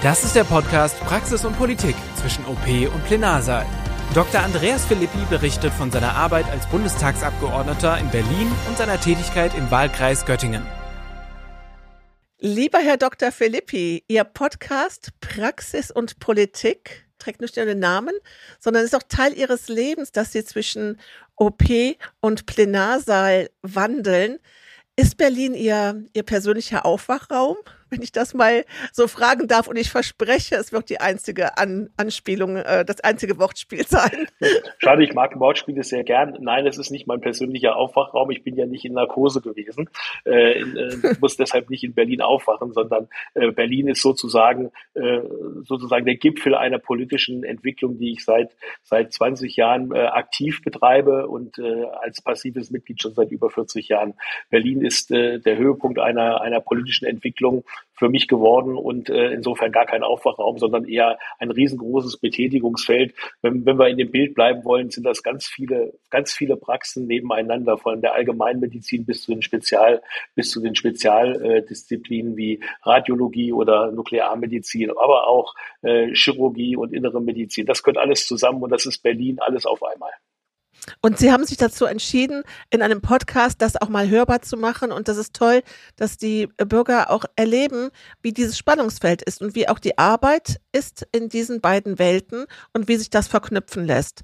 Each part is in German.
Das ist der Podcast Praxis und Politik zwischen OP und Plenarsaal. Dr. Andreas Philippi berichtet von seiner Arbeit als Bundestagsabgeordneter in Berlin und seiner Tätigkeit im Wahlkreis Göttingen. Lieber Herr Dr. Philippi, Ihr Podcast Praxis und Politik trägt nicht nur den Namen, sondern ist auch Teil Ihres Lebens, dass Sie zwischen OP und Plenarsaal wandeln. Ist Berlin Ihr, Ihr persönlicher Aufwachraum? Wenn ich das mal so fragen darf. Und ich verspreche, es wird die einzige An Anspielung, äh, das einzige Wortspiel sein. Schade, ich mag Wortspiele sehr gern. Nein, es ist nicht mein persönlicher Aufwachraum. Ich bin ja nicht in Narkose gewesen. Äh, äh, muss deshalb nicht in Berlin aufwachen, sondern äh, Berlin ist sozusagen, äh, sozusagen der Gipfel einer politischen Entwicklung, die ich seit, seit 20 Jahren äh, aktiv betreibe und als passives Mitglied schon seit über 40 Jahren. Berlin ist der Höhepunkt einer, einer politischen Entwicklung, für mich geworden und äh, insofern gar kein Aufwachraum, sondern eher ein riesengroßes Betätigungsfeld. Wenn, wenn wir in dem Bild bleiben wollen, sind das ganz viele, ganz viele Praxen nebeneinander, von der Allgemeinmedizin bis zu den Spezial, bis zu den Spezialdisziplinen wie Radiologie oder Nuklearmedizin, aber auch äh, Chirurgie und innere Medizin. Das gehört alles zusammen und das ist Berlin alles auf einmal. Und Sie haben sich dazu entschieden, in einem Podcast das auch mal hörbar zu machen. Und das ist toll, dass die Bürger auch erleben, wie dieses Spannungsfeld ist und wie auch die Arbeit ist in diesen beiden Welten und wie sich das verknüpfen lässt.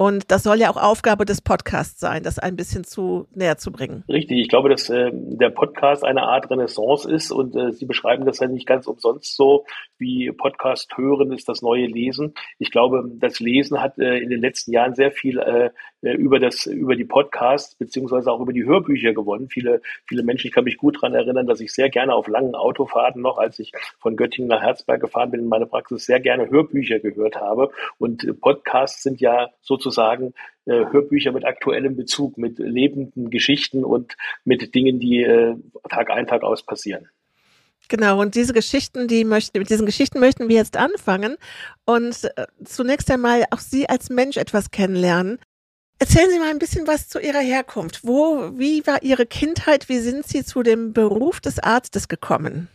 Und das soll ja auch Aufgabe des Podcasts sein, das ein bisschen zu näher zu bringen. Richtig, ich glaube, dass äh, der Podcast eine Art Renaissance ist und äh, Sie beschreiben das ja nicht ganz umsonst so, wie Podcast hören ist das neue Lesen. Ich glaube, das Lesen hat äh, in den letzten Jahren sehr viel äh, äh, über das über die Podcasts beziehungsweise auch über die Hörbücher gewonnen. Viele viele Menschen, ich kann mich gut daran erinnern, dass ich sehr gerne auf langen Autofahrten noch, als ich von Göttingen nach Herzberg gefahren bin, in meine Praxis sehr gerne Hörbücher gehört habe. Und Podcasts sind ja sozusagen äh, Hörbücher mit aktuellem Bezug, mit lebenden Geschichten und mit Dingen, die äh, Tag ein Tag aus passieren. Genau, und diese Geschichten, die möchten, mit diesen Geschichten möchten wir jetzt anfangen und äh, zunächst einmal auch Sie als Mensch etwas kennenlernen. Erzählen Sie mal ein bisschen was zu Ihrer Herkunft. Wo, wie war Ihre Kindheit? Wie sind Sie zu dem Beruf des Arztes gekommen?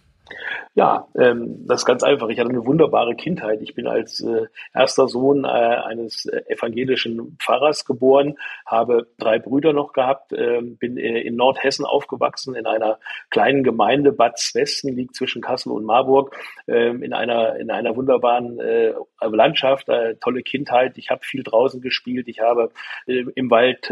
Ja, ähm, das ist ganz einfach. Ich hatte eine wunderbare Kindheit. Ich bin als äh, erster Sohn äh, eines äh, evangelischen Pfarrers geboren, habe drei Brüder noch gehabt, äh, bin in Nordhessen aufgewachsen, in einer kleinen Gemeinde, Bad Westen, liegt zwischen Kassel und Marburg, äh, in einer in einer wunderbaren äh, Landschaft, äh, tolle Kindheit. Ich habe viel draußen gespielt, ich habe im Wald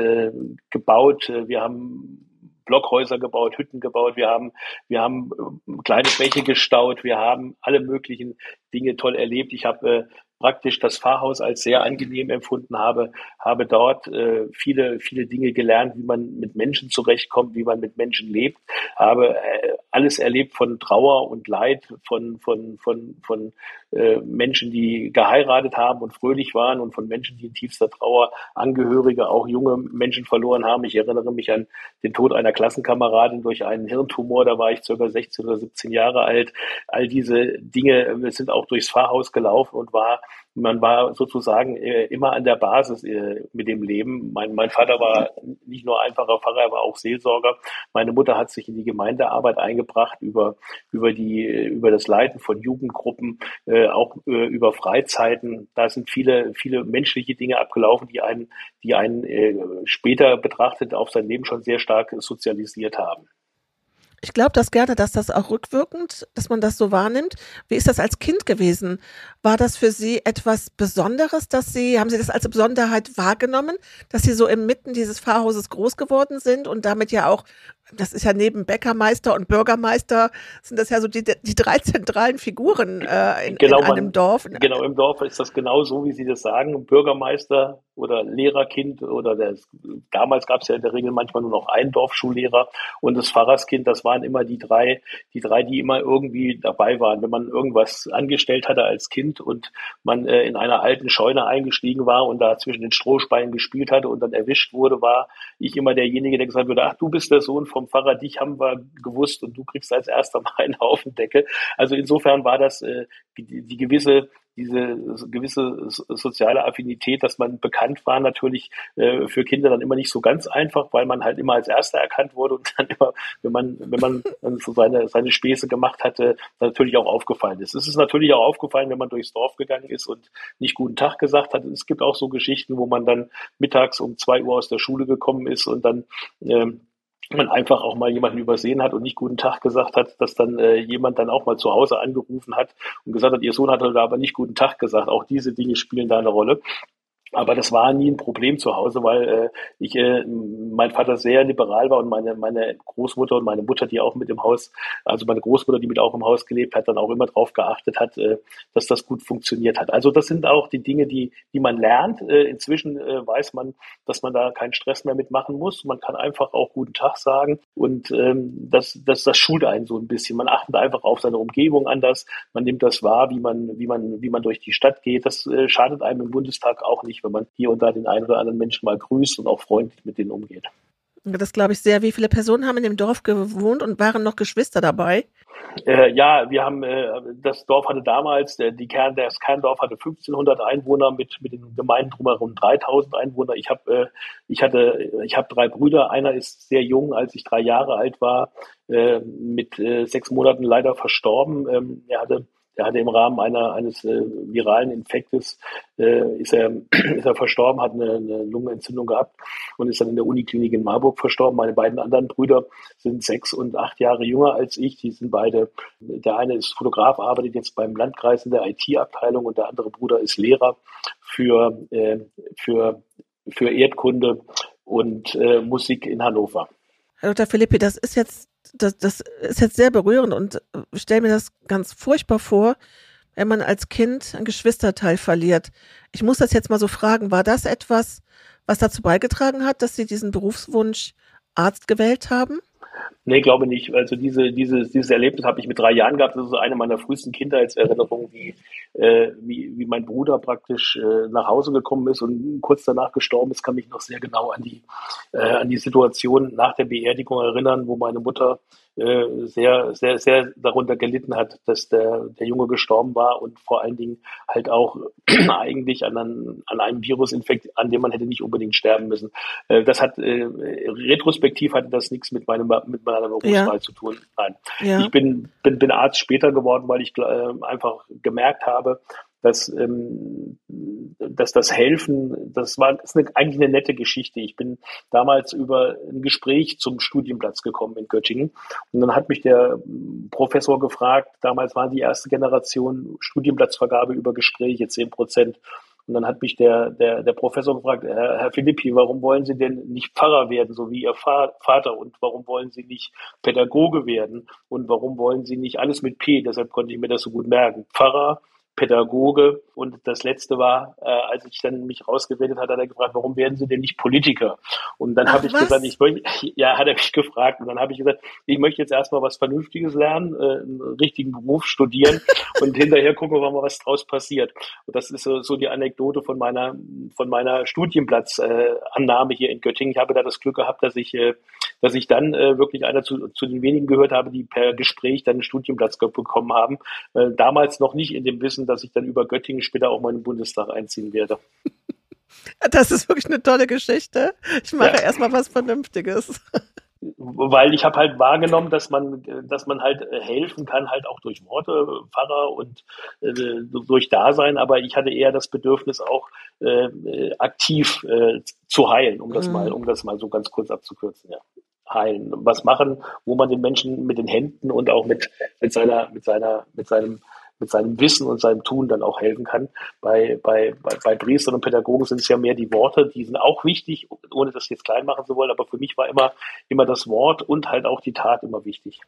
gebaut. Wir haben Blockhäuser gebaut, Hütten gebaut, wir haben, wir haben äh, kleine Bäche gestaut, wir haben alle möglichen Dinge toll erlebt. Ich habe äh, praktisch das Pfarrhaus als sehr angenehm empfunden habe, habe dort äh, viele, viele Dinge gelernt, wie man mit Menschen zurechtkommt, wie man mit Menschen lebt, habe äh, alles erlebt von Trauer und Leid, von, von, von, von äh, Menschen, die geheiratet haben und fröhlich waren und von Menschen, die in tiefster Trauer Angehörige, auch junge Menschen verloren haben. Ich erinnere mich an den Tod einer Klassenkameradin durch einen Hirntumor, da war ich circa 16 oder 17 Jahre alt. All diese Dinge äh, sind auch durchs Pfarrhaus gelaufen und war man war sozusagen äh, immer an der Basis äh, mit dem Leben. Mein, mein Vater war nicht nur einfacher Pfarrer, er war auch Seelsorger. Meine Mutter hat sich in die Gemeindearbeit eingebracht über, über die, über das Leiten von Jugendgruppen, äh, auch äh, über Freizeiten. Da sind viele, viele menschliche Dinge abgelaufen, die einen, die einen äh, später betrachtet auf sein Leben schon sehr stark sozialisiert haben. Ich glaube das gerne, dass das auch rückwirkend, dass man das so wahrnimmt. Wie ist das als Kind gewesen? War das für Sie etwas Besonderes, dass Sie, haben Sie das als Besonderheit wahrgenommen, dass Sie so inmitten dieses Pfarrhauses groß geworden sind und damit ja auch das ist ja neben Bäckermeister und Bürgermeister, sind das ja so die, die drei zentralen Figuren äh, in, genau, in einem man, Dorf. Genau, im Dorf ist das genau so, wie Sie das sagen. Bürgermeister oder Lehrerkind oder das, damals gab es ja in der Regel manchmal nur noch einen Dorfschullehrer und das Pfarrerskind, das waren immer die drei, die drei, die immer irgendwie dabei waren. Wenn man irgendwas angestellt hatte als Kind und man äh, in einer alten Scheune eingestiegen war und da zwischen den Strohspeinen gespielt hatte und dann erwischt wurde, war ich immer derjenige, der gesagt wurde, ach, du bist der Sohn vom vom Pfarrer, dich haben wir gewusst und du kriegst als erster mal einen Haufen Decke. Also insofern war das äh, die, die gewisse diese gewisse soziale Affinität, dass man bekannt war, natürlich äh, für Kinder dann immer nicht so ganz einfach, weil man halt immer als Erster erkannt wurde und dann immer, wenn man, wenn man so seine, seine Späße gemacht hatte, natürlich auch aufgefallen ist. Es ist natürlich auch aufgefallen, wenn man durchs Dorf gegangen ist und nicht guten Tag gesagt hat. Es gibt auch so Geschichten, wo man dann mittags um zwei Uhr aus der Schule gekommen ist und dann ähm, man einfach auch mal jemanden übersehen hat und nicht guten Tag gesagt hat, dass dann äh, jemand dann auch mal zu Hause angerufen hat und gesagt hat, ihr Sohn hat da aber nicht guten Tag gesagt. Auch diese Dinge spielen da eine Rolle. Aber das war nie ein Problem zu Hause, weil äh, ich, äh, mein Vater sehr liberal war und meine, meine Großmutter und meine Mutter, die auch mit im Haus, also meine Großmutter, die mit auch im Haus gelebt hat, dann auch immer darauf geachtet hat, äh, dass das gut funktioniert hat. Also das sind auch die Dinge, die, die man lernt. Äh, inzwischen äh, weiß man, dass man da keinen Stress mehr mitmachen muss. Man kann einfach auch guten Tag sagen und ähm, das, das, das schult einen so ein bisschen. Man achtet einfach auf seine Umgebung anders. Man nimmt das wahr, wie man, wie man, wie man durch die Stadt geht. Das äh, schadet einem im Bundestag auch nicht wenn man hier und da den einen oder anderen Menschen mal grüßt und auch freundlich mit denen umgeht. Das glaube ich sehr. Wie viele Personen haben in dem Dorf gewohnt und waren noch Geschwister dabei? Äh, ja, wir haben, äh, das Dorf hatte damals, der, die Kern, das Kerndorf hatte 1500 Einwohner mit, mit den Gemeinden drumherum 3000 Einwohner. Ich habe, äh, ich hatte, ich habe drei Brüder. Einer ist sehr jung, als ich drei Jahre alt war, äh, mit äh, sechs Monaten leider verstorben. Ähm, er hatte der hatte im Rahmen einer, eines äh, viralen Infektes, äh, ist, er, ist er verstorben, hat eine, eine Lungenentzündung gehabt und ist dann in der Uniklinik in Marburg verstorben. Meine beiden anderen Brüder sind sechs und acht Jahre jünger als ich. Die sind beide, der eine ist Fotograf, arbeitet jetzt beim Landkreis in der IT-Abteilung und der andere Bruder ist Lehrer für, äh, für, für Erdkunde und äh, Musik in Hannover. Herr Dr. Philippi, das ist jetzt das, das ist jetzt sehr berührend und ich stelle mir das ganz furchtbar vor, wenn man als Kind ein Geschwisterteil verliert. Ich muss das jetzt mal so fragen, war das etwas, was dazu beigetragen hat, dass Sie diesen Berufswunsch Arzt gewählt haben? Nee, glaube nicht. Also diese, dieses, dieses Erlebnis habe ich mit drei Jahren gehabt. Das ist eine meiner frühesten Kindheitserinnerungen, wie, äh, wie, wie mein Bruder praktisch äh, nach Hause gekommen ist und kurz danach gestorben ist, kann mich noch sehr genau an die, äh, an die Situation nach der Beerdigung erinnern, wo meine Mutter äh, sehr, sehr, sehr darunter gelitten hat, dass der, der Junge gestorben war und vor allen Dingen halt auch eigentlich an, an, an einem Virusinfekt, an dem man hätte nicht unbedingt sterben müssen. Äh, das hat äh, retrospektiv hatte das nichts mit meinem mit meiner Berufswahl ja. zu tun. Nein, ja. ich bin, bin bin Arzt später geworden, weil ich einfach gemerkt habe, dass, ähm, dass das Helfen, das war das ist eine, eigentlich eine nette Geschichte. Ich bin damals über ein Gespräch zum Studienplatz gekommen in Göttingen und dann hat mich der Professor gefragt, damals war die erste Generation Studienplatzvergabe über Gespräche, zehn Prozent. Und dann hat mich der, der, der Professor gefragt, Herr, Herr Philippi, warum wollen Sie denn nicht Pfarrer werden, so wie Ihr Vater? Und warum wollen Sie nicht Pädagoge werden? Und warum wollen Sie nicht alles mit P? Deshalb konnte ich mir das so gut merken. Pfarrer, Pädagoge. Und das letzte war, äh, als ich dann mich rausgeredet hat, hat er gefragt, warum werden Sie denn nicht Politiker? Und dann habe ich was? gesagt, ich möchte, ja, hat er mich gefragt. Und dann habe ich gesagt, ich möchte jetzt erstmal was Vernünftiges lernen, äh, einen richtigen Beruf studieren und hinterher gucken wir mal, was draus passiert. Und das ist so, so die Anekdote von meiner, von meiner Studienplatzannahme äh, hier in Göttingen. Ich habe da das Glück gehabt, dass ich, äh, dass ich dann äh, wirklich einer zu, zu den wenigen gehört habe, die per Gespräch dann einen Studienplatz bekommen haben. Äh, damals noch nicht in dem Wissen, wissen, dass ich dann über Göttingen später auch mal in den Bundestag einziehen werde. Das ist wirklich eine tolle Geschichte. Ich mache ja. erstmal was Vernünftiges. Weil ich habe halt wahrgenommen, dass man, dass man halt helfen kann, halt auch durch Worte, Pfarrer und äh, durch Dasein, aber ich hatte eher das Bedürfnis auch äh, aktiv äh, zu heilen, um das mhm. mal, um das mal so ganz kurz abzukürzen, ja. Heilen. Was machen, wo man den Menschen mit den Händen und auch mit, mit seiner, mit seiner, mit seinem mit seinem Wissen und seinem Tun dann auch helfen kann. Bei, bei, bei, bei Priestern und Pädagogen sind es ja mehr die Worte, die sind auch wichtig, ohne das jetzt klein machen zu wollen, aber für mich war immer, immer das Wort und halt auch die Tat immer wichtig.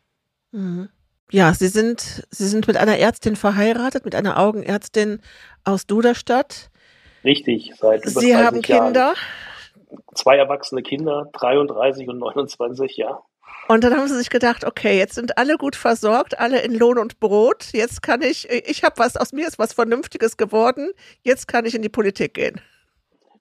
Mhm. Ja, Sie sind, Sie sind mit einer Ärztin verheiratet, mit einer Augenärztin aus Duderstadt. Richtig, seit über Sie haben Kinder. Jahren. Zwei erwachsene Kinder, 33 und 29, ja. Und dann haben sie sich gedacht, okay, jetzt sind alle gut versorgt, alle in Lohn und Brot. Jetzt kann ich, ich habe was, aus mir ist was Vernünftiges geworden. Jetzt kann ich in die Politik gehen.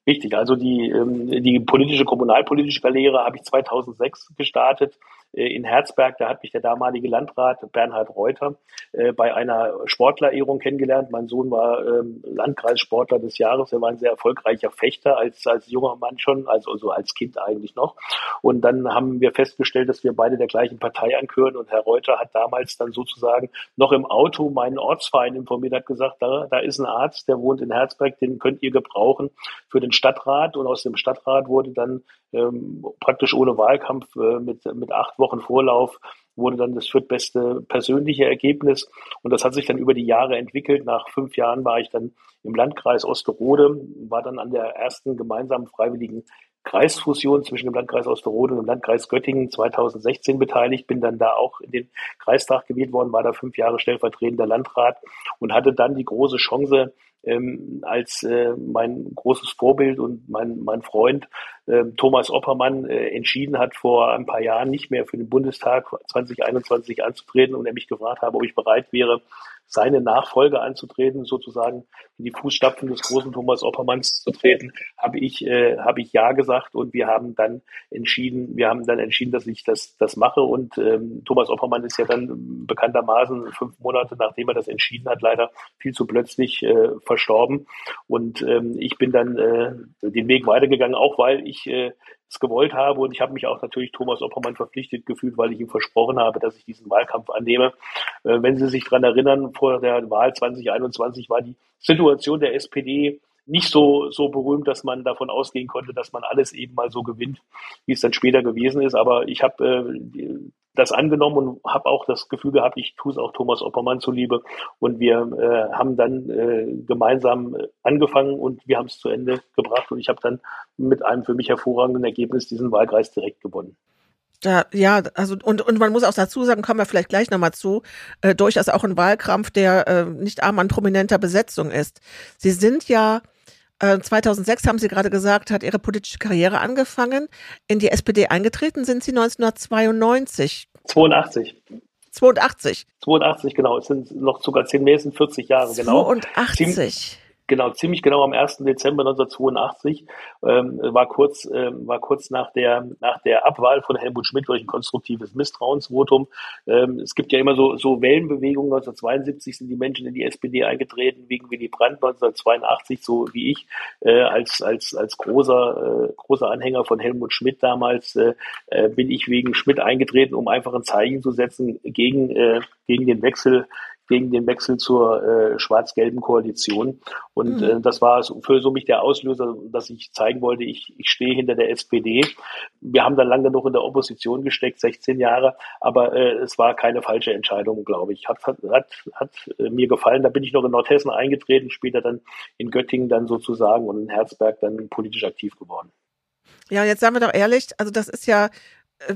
Richtig, also die, ähm, die politische, kommunalpolitische Karriere habe ich 2006 gestartet in Herzberg. Da hat mich der damalige Landrat Bernhard Reuter äh, bei einer Sportlerehrung kennengelernt. Mein Sohn war ähm, Landkreissportler des Jahres. Er war ein sehr erfolgreicher Fechter als, als junger Mann schon, also, also als Kind eigentlich noch. Und dann haben wir festgestellt, dass wir beide der gleichen Partei angehören. Und Herr Reuter hat damals dann sozusagen noch im Auto meinen Ortsverein informiert, hat gesagt, da, da ist ein Arzt, der wohnt in Herzberg, den könnt ihr gebrauchen für den Stadtrat. Und aus dem Stadtrat wurde dann ähm, praktisch ohne Wahlkampf äh, mit, mit acht Wochen Vorlauf wurde dann das viertbeste persönliche Ergebnis. Und das hat sich dann über die Jahre entwickelt. Nach fünf Jahren war ich dann im Landkreis Osterode, war dann an der ersten gemeinsamen freiwilligen Kreisfusion zwischen dem Landkreis Osterode und dem Landkreis Göttingen 2016 beteiligt, bin dann da auch in den Kreistag gewählt worden, war da fünf Jahre stellvertretender Landrat und hatte dann die große Chance, ähm, als äh, mein großes Vorbild und mein, mein Freund äh, Thomas Oppermann äh, entschieden hat, vor ein paar Jahren nicht mehr für den Bundestag 2021 anzutreten und er mich gefragt habe, ob ich bereit wäre, seine Nachfolge anzutreten, sozusagen in die Fußstapfen des großen Thomas Oppermanns zu treten, habe ich, äh, habe ich ja gesagt und wir haben dann entschieden, wir haben dann entschieden, dass ich das, das mache und ähm, Thomas Oppermann ist ja dann bekanntermaßen fünf Monate nachdem er das entschieden hat, leider viel zu plötzlich äh, verstorben und ähm, ich bin dann äh, den Weg weitergegangen, auch weil ich äh, es gewollt habe. Und ich habe mich auch natürlich Thomas Oppermann verpflichtet gefühlt, weil ich ihm versprochen habe, dass ich diesen Wahlkampf annehme. Äh, wenn Sie sich daran erinnern, vor der Wahl 2021 war die Situation der SPD nicht so, so berühmt, dass man davon ausgehen konnte, dass man alles eben mal so gewinnt, wie es dann später gewesen ist. Aber ich habe äh, das angenommen und habe auch das Gefühl gehabt, ich tue es auch Thomas Oppermann zuliebe. Und wir äh, haben dann äh, gemeinsam angefangen und wir haben es zu Ende gebracht. Und ich habe dann mit einem für mich hervorragenden Ergebnis diesen Wahlkreis direkt gewonnen. Da, ja, also und, und man muss auch dazu sagen, kommen wir vielleicht gleich nochmal zu, äh, durchaus auch ein Wahlkampf, der äh, nicht arm an prominenter Besetzung ist. Sie sind ja 2006 äh, haben Sie gerade gesagt, hat Ihre politische Karriere angefangen. In die SPD eingetreten sind Sie 1992. 82. 82. 82, genau. Es sind noch sogar zehn mehr, es sind 40 Jahre, genau. 82. Genau, ziemlich genau am 1. Dezember 1982 ähm, war kurz ähm, war kurz nach der nach der Abwahl von Helmut Schmidt durch ein konstruktives Misstrauensvotum. Ähm, es gibt ja immer so so Wellenbewegungen. 1972 sind die Menschen in die SPD eingetreten wegen Willy Brandt. 1982 so wie ich äh, als als als großer äh, großer Anhänger von Helmut Schmidt damals äh, äh bin ich wegen Schmidt eingetreten, um einfach ein Zeichen zu setzen gegen äh, gegen den Wechsel gegen den Wechsel zur äh, schwarz-gelben Koalition. Und mhm. äh, das war für so mich der Auslöser, dass ich zeigen wollte, ich, ich stehe hinter der SPD. Wir haben dann lange genug in der Opposition gesteckt, 16 Jahre, aber äh, es war keine falsche Entscheidung, glaube ich. Hat, hat, hat, hat äh, mir gefallen. Da bin ich noch in Nordhessen eingetreten, später dann in Göttingen dann sozusagen und in Herzberg dann politisch aktiv geworden. Ja, jetzt sagen wir doch ehrlich, also das ist ja äh,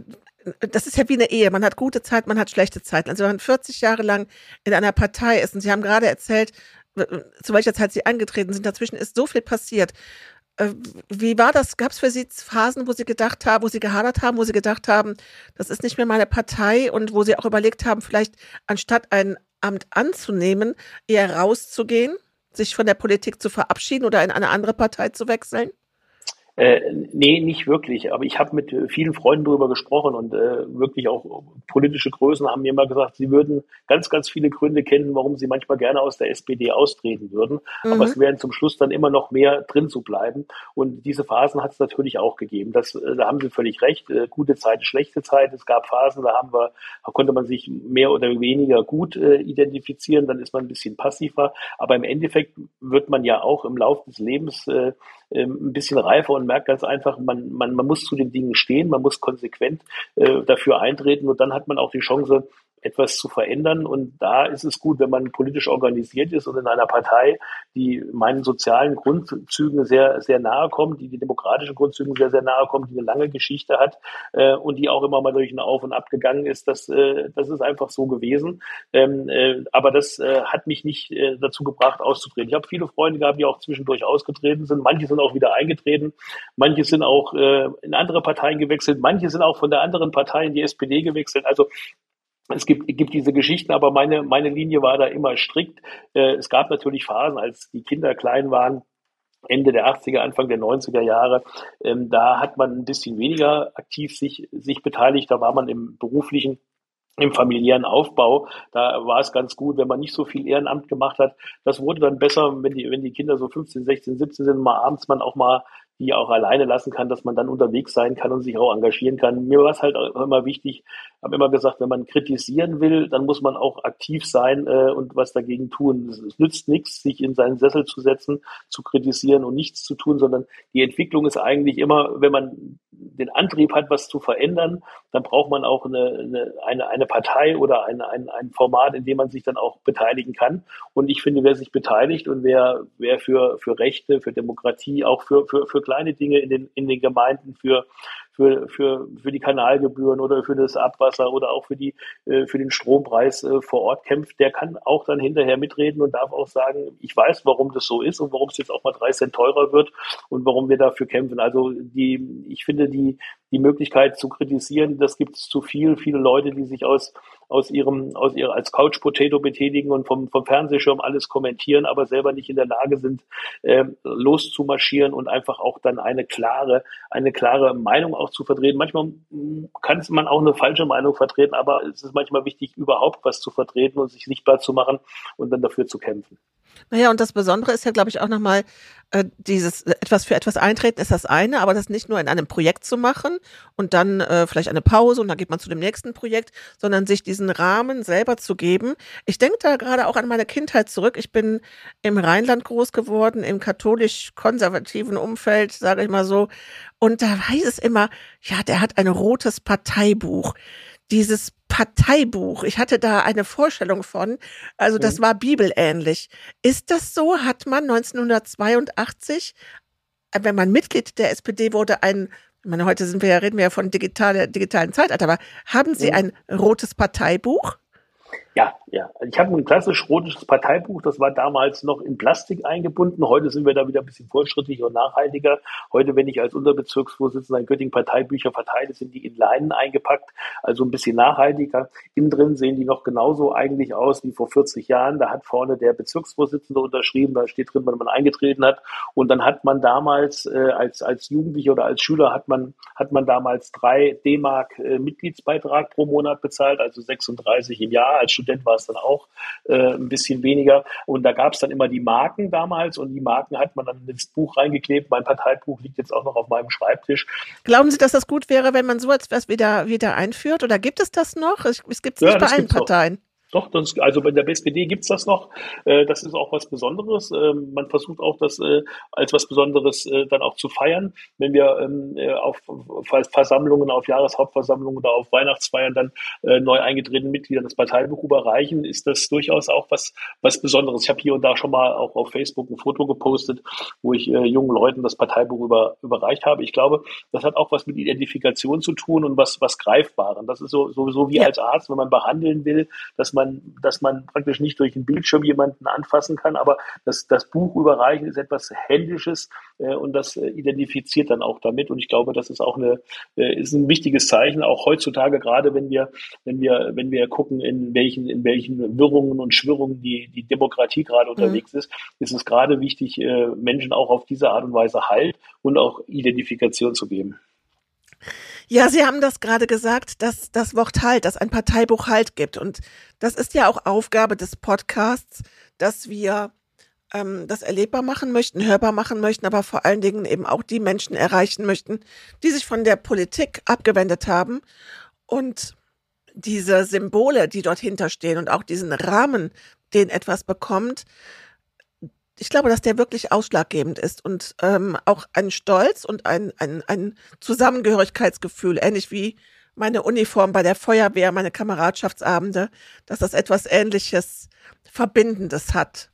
das ist ja wie eine Ehe. Man hat gute Zeit, man hat schlechte Zeiten. Also wenn man 40 Jahre lang in einer Partei ist und Sie haben gerade erzählt, zu welcher Zeit Sie angetreten sind, dazwischen ist so viel passiert. Äh, wie war das? Gab es für Sie Phasen, wo Sie gedacht haben, wo Sie gehadert haben, wo Sie gedacht haben, das ist nicht mehr meine Partei und wo Sie auch überlegt haben, vielleicht anstatt ein Amt anzunehmen, eher rauszugehen, sich von der Politik zu verabschieden oder in eine andere Partei zu wechseln? Äh, nee, nicht wirklich. Aber ich habe mit vielen Freunden darüber gesprochen und äh, wirklich auch politische Größen haben mir immer gesagt, sie würden ganz, ganz viele Gründe kennen, warum sie manchmal gerne aus der SPD austreten würden. Mhm. Aber es wären zum Schluss dann immer noch mehr drin zu bleiben. Und diese Phasen hat es natürlich auch gegeben. Das, äh, da haben Sie völlig recht. Äh, gute Zeit, schlechte Zeit. Es gab Phasen, da haben wir, da konnte man sich mehr oder weniger gut äh, identifizieren. Dann ist man ein bisschen passiver. Aber im Endeffekt wird man ja auch im Laufe des Lebens äh, ähm, ein bisschen reifer und merkt ganz einfach, man, man, man muss zu den Dingen stehen, man muss konsequent äh, dafür eintreten und dann hat man auch die Chance, etwas zu verändern. Und da ist es gut, wenn man politisch organisiert ist und in einer Partei, die meinen sozialen Grundzügen sehr, sehr nahe kommt, die die demokratischen Grundzügen sehr, sehr nahe kommt, die eine lange Geschichte hat äh, und die auch immer mal durch ein Auf und Ab gegangen ist. Das, äh, das ist einfach so gewesen. Ähm, äh, aber das äh, hat mich nicht äh, dazu gebracht, auszutreten. Ich habe viele Freunde gehabt, die auch zwischendurch ausgetreten sind. Manche sind auch wieder eingetreten. Manche sind auch äh, in andere Parteien gewechselt. Manche sind auch von der anderen Partei in die SPD gewechselt. Also es gibt, gibt diese Geschichten, aber meine, meine Linie war da immer strikt. Äh, es gab natürlich Phasen, als die Kinder klein waren, Ende der 80er, Anfang der 90er Jahre. Ähm, da hat man ein bisschen weniger aktiv sich, sich beteiligt. Da war man im beruflichen im familiären Aufbau, da war es ganz gut, wenn man nicht so viel Ehrenamt gemacht hat. Das wurde dann besser, wenn die, wenn die Kinder so 15, 16, 17 sind, mal abends man auch mal die auch alleine lassen kann, dass man dann unterwegs sein kann und sich auch engagieren kann. Mir war es halt auch immer wichtig, habe immer gesagt, wenn man kritisieren will, dann muss man auch aktiv sein äh, und was dagegen tun. Es, es nützt nichts, sich in seinen Sessel zu setzen, zu kritisieren und nichts zu tun, sondern die Entwicklung ist eigentlich immer, wenn man den Antrieb hat, was zu verändern, dann braucht man auch eine, eine, eine Partei oder ein, ein, ein Format, in dem man sich dann auch beteiligen kann. Und ich finde, wer sich beteiligt und wer, wer für, für Rechte, für Demokratie, auch für, für, für kleine Dinge in den, in den Gemeinden, für, für, für, für die Kanalgebühren oder für das Abwasser oder auch für, die, äh, für den Strompreis äh, vor Ort kämpft, der kann auch dann hinterher mitreden und darf auch sagen, ich weiß, warum das so ist und warum es jetzt auch mal drei Cent teurer wird und warum wir dafür kämpfen. Also die, ich finde, die, die Möglichkeit zu kritisieren, das gibt es zu viel. Viele Leute, die sich aus, aus ihrem, aus ihrer, als Couch Potato betätigen und vom, vom Fernsehschirm alles kommentieren, aber selber nicht in der Lage sind, äh, loszumarschieren und einfach auch dann eine klare, eine klare Meinung auch zu vertreten. Manchmal kann man auch eine falsche Meinung vertreten, aber es ist manchmal wichtig, überhaupt was zu vertreten und sich sichtbar zu machen und dann dafür zu kämpfen. Naja, und das Besondere ist ja, glaube ich, auch nochmal äh, dieses etwas für etwas eintreten ist das eine, aber das nicht nur in einem Projekt zu machen und dann äh, vielleicht eine Pause und dann geht man zu dem nächsten Projekt, sondern sich diesen Rahmen selber zu geben. Ich denke da gerade auch an meine Kindheit zurück. Ich bin im Rheinland groß geworden, im katholisch-konservativen Umfeld, sage ich mal so. Und da heißt es immer, ja, der hat ein rotes Parteibuch dieses Parteibuch. Ich hatte da eine Vorstellung von. Also das mhm. war bibelähnlich. Ist das so? Hat man 1982, äh, wenn man Mitglied der SPD wurde, ein ich meine, heute sind wir ja, reden wir ja von digitale, digitalen Zeitalter, aber haben Sie ein rotes Parteibuch? Ja, ja. Ich habe ein klassisch rotes Parteibuch, das war damals noch in Plastik eingebunden. Heute sind wir da wieder ein bisschen fortschrittlicher und nachhaltiger. Heute, wenn ich als Unterbezirksvorsitzender in Göttingen Parteibücher verteile, sind die in Leinen eingepackt, also ein bisschen nachhaltiger. Innen drin sehen die noch genauso eigentlich aus wie vor 40 Jahren. Da hat vorne der Bezirksvorsitzende unterschrieben, da steht drin, wann man eingetreten hat. Und dann hat man damals äh, als, als Jugendlicher oder als Schüler hat man, hat man damals drei D-Mark äh, Mitgliedsbeitrag pro Monat bezahlt, also 36 im Jahr. Als Student war es dann auch äh, ein bisschen weniger. Und da gab es dann immer die Marken damals und die Marken hat man dann ins Buch reingeklebt. Mein Parteibuch liegt jetzt auch noch auf meinem Schreibtisch. Glauben Sie, dass das gut wäre, wenn man so etwas wieder, wieder einführt? Oder gibt es das noch? Es, gibt es nicht ja, bei allen Parteien. Noch. Doch, das, also bei der SPD gibt's das noch. Äh, das ist auch was Besonderes. Ähm, man versucht auch das äh, als was Besonderes äh, dann auch zu feiern. Wenn wir ähm, auf Versammlungen, auf Jahreshauptversammlungen oder auf Weihnachtsfeiern dann neu eingetretenen Mitgliedern das Parteibuch überreichen, ist das durchaus auch was, was Besonderes. Ich habe hier und da schon mal auch auf Facebook ein Foto gepostet, wo ich jungen Leuten das Parteibuch über, überreicht habe. Ich glaube, das hat auch was mit Identifikation zu tun und was, was Greifbaren. Das ist so, sowieso wie ja. als Arzt, wenn man behandeln will, dass man man, dass man praktisch nicht durch den Bildschirm jemanden anfassen kann, aber das, das Buch überreichen ist etwas Händisches äh, und das äh, identifiziert dann auch damit. Und ich glaube, das ist auch eine, äh, ist ein wichtiges Zeichen, auch heutzutage, gerade wenn wir, wenn wir, wenn wir gucken, in welchen, in welchen Wirrungen und Schwirrungen die, die Demokratie gerade mhm. unterwegs ist, ist es gerade wichtig, äh, Menschen auch auf diese Art und Weise Halt und auch Identifikation zu geben. Ja, Sie haben das gerade gesagt, dass das Wort Halt, dass ein Parteibuch Halt gibt. Und das ist ja auch Aufgabe des Podcasts, dass wir ähm, das erlebbar machen möchten, hörbar machen möchten, aber vor allen Dingen eben auch die Menschen erreichen möchten, die sich von der Politik abgewendet haben und diese Symbole, die dort hinterstehen und auch diesen Rahmen, den etwas bekommt, ich glaube, dass der wirklich ausschlaggebend ist und ähm, auch ein Stolz und ein, ein, ein Zusammengehörigkeitsgefühl, ähnlich wie meine Uniform bei der Feuerwehr, meine Kameradschaftsabende, dass das etwas Ähnliches Verbindendes hat.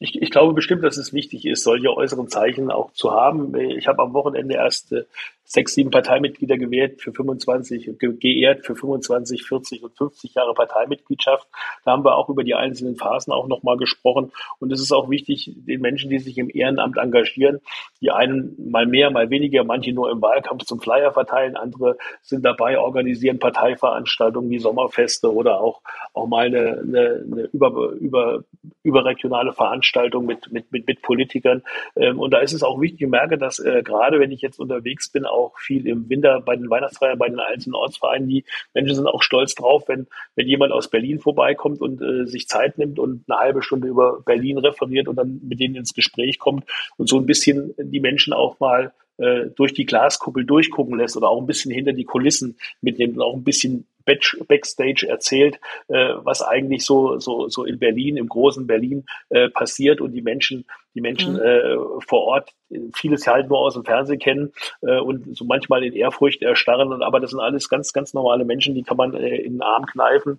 Ich, ich glaube bestimmt, dass es wichtig ist, solche äußeren Zeichen auch zu haben. Ich habe am Wochenende erst äh, sechs, sieben Parteimitglieder gewählt für 25, geehrt für 25, 40 und 50 Jahre Parteimitgliedschaft. Da haben wir auch über die einzelnen Phasen auch nochmal gesprochen. Und es ist auch wichtig, den Menschen, die sich im Ehrenamt engagieren, die einen mal mehr, mal weniger, manche nur im Wahlkampf zum Flyer verteilen, andere sind dabei, organisieren Parteiveranstaltungen wie Sommerfeste oder auch, auch mal eine, eine, eine über, über, überregionale Veranstaltungen mit, mit, mit, mit Politikern. Ähm, und da ist es auch wichtig, ich merke, dass äh, gerade wenn ich jetzt unterwegs bin, viel im Winter bei den Weihnachtsfeiern, bei den einzelnen Ortsvereinen, die Menschen sind auch stolz drauf, wenn, wenn jemand aus Berlin vorbeikommt und äh, sich Zeit nimmt und eine halbe Stunde über Berlin referiert und dann mit denen ins Gespräch kommt und so ein bisschen die Menschen auch mal äh, durch die Glaskuppel durchgucken lässt oder auch ein bisschen hinter die Kulissen mitnimmt und auch ein bisschen Backstage erzählt, äh, was eigentlich so, so, so in Berlin, im großen Berlin äh, passiert und die Menschen, die Menschen mhm. äh, vor Ort vieles halt nur aus dem Fernsehen kennen äh, und so manchmal in Ehrfurcht erstarren. Und, aber das sind alles ganz, ganz normale Menschen, die kann man äh, in den Arm kneifen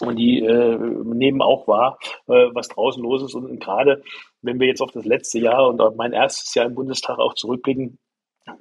und die äh, nehmen auch wahr, äh, was draußen los ist. Und gerade wenn wir jetzt auf das letzte Jahr und mein erstes Jahr im Bundestag auch zurückblicken,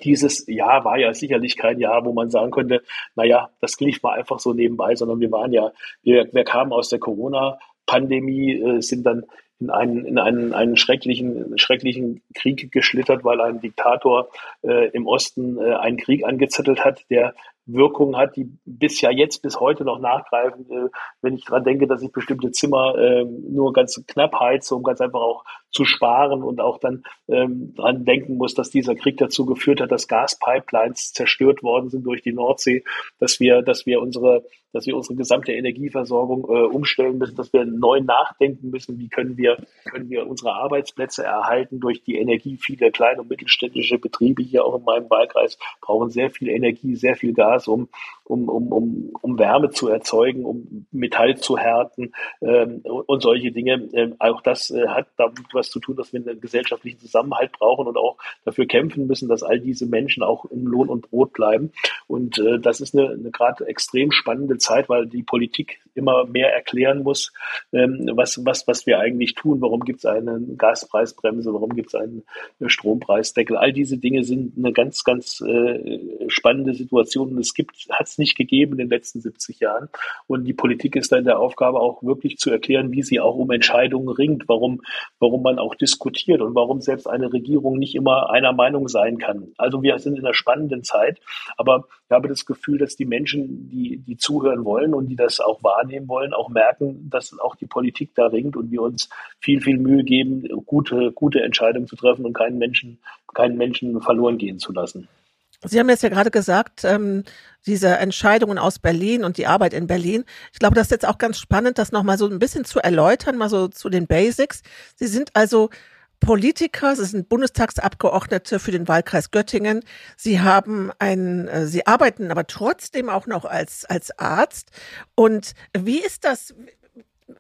dieses Jahr war ja sicherlich kein Jahr, wo man sagen könnte, naja, das lief mal einfach so nebenbei, sondern wir waren ja, wir, wir kamen aus der Corona-Pandemie, äh, sind dann in einen, in einen, einen schrecklichen, schrecklichen Krieg geschlittert, weil ein Diktator äh, im Osten äh, einen Krieg angezettelt hat, der Wirkung hat, die bis ja jetzt bis heute noch nachgreifen. Äh, wenn ich daran denke, dass ich bestimmte Zimmer äh, nur ganz knapp heize, um ganz einfach auch zu sparen und auch dann ähm, dran denken muss, dass dieser Krieg dazu geführt hat, dass Gaspipelines zerstört worden sind durch die Nordsee, dass wir, dass wir unsere, dass wir unsere gesamte Energieversorgung äh, umstellen müssen, dass wir neu nachdenken müssen, wie können wir, können wir unsere Arbeitsplätze erhalten durch die Energie. Viele kleine und mittelständische Betriebe hier auch in meinem Wahlkreis brauchen sehr viel Energie, sehr viel Gas Gas, um, um, um, um, um Wärme zu erzeugen, um Metall zu härten ähm, und solche Dinge. Ähm, auch das äh, hat damit was zu tun, dass wir einen gesellschaftlichen Zusammenhalt brauchen und auch dafür kämpfen müssen, dass all diese Menschen auch im Lohn und Brot bleiben. Und äh, das ist eine, eine gerade extrem spannende Zeit, weil die Politik immer mehr erklären muss, ähm, was, was, was wir eigentlich tun. Warum gibt es eine Gaspreisbremse? Warum gibt es einen Strompreisdeckel? All diese Dinge sind eine ganz, ganz äh, spannende Situation es hat es nicht gegeben in den letzten 70 Jahren. Und die Politik ist da in der Aufgabe auch wirklich zu erklären, wie sie auch um Entscheidungen ringt, warum, warum man auch diskutiert und warum selbst eine Regierung nicht immer einer Meinung sein kann. Also wir sind in einer spannenden Zeit, aber ich habe das Gefühl, dass die Menschen, die, die zuhören wollen und die das auch wahrnehmen wollen, auch merken, dass auch die Politik da ringt und wir uns viel, viel Mühe geben, gute, gute Entscheidungen zu treffen und keinen Menschen, keinen Menschen verloren gehen zu lassen. Sie haben jetzt ja gerade gesagt, ähm, diese Entscheidungen aus Berlin und die Arbeit in Berlin. Ich glaube, das ist jetzt auch ganz spannend, das nochmal so ein bisschen zu erläutern, mal so zu den Basics. Sie sind also Politiker, Sie sind Bundestagsabgeordnete für den Wahlkreis Göttingen. Sie haben einen, äh, Sie arbeiten aber trotzdem auch noch als, als Arzt. Und wie ist das?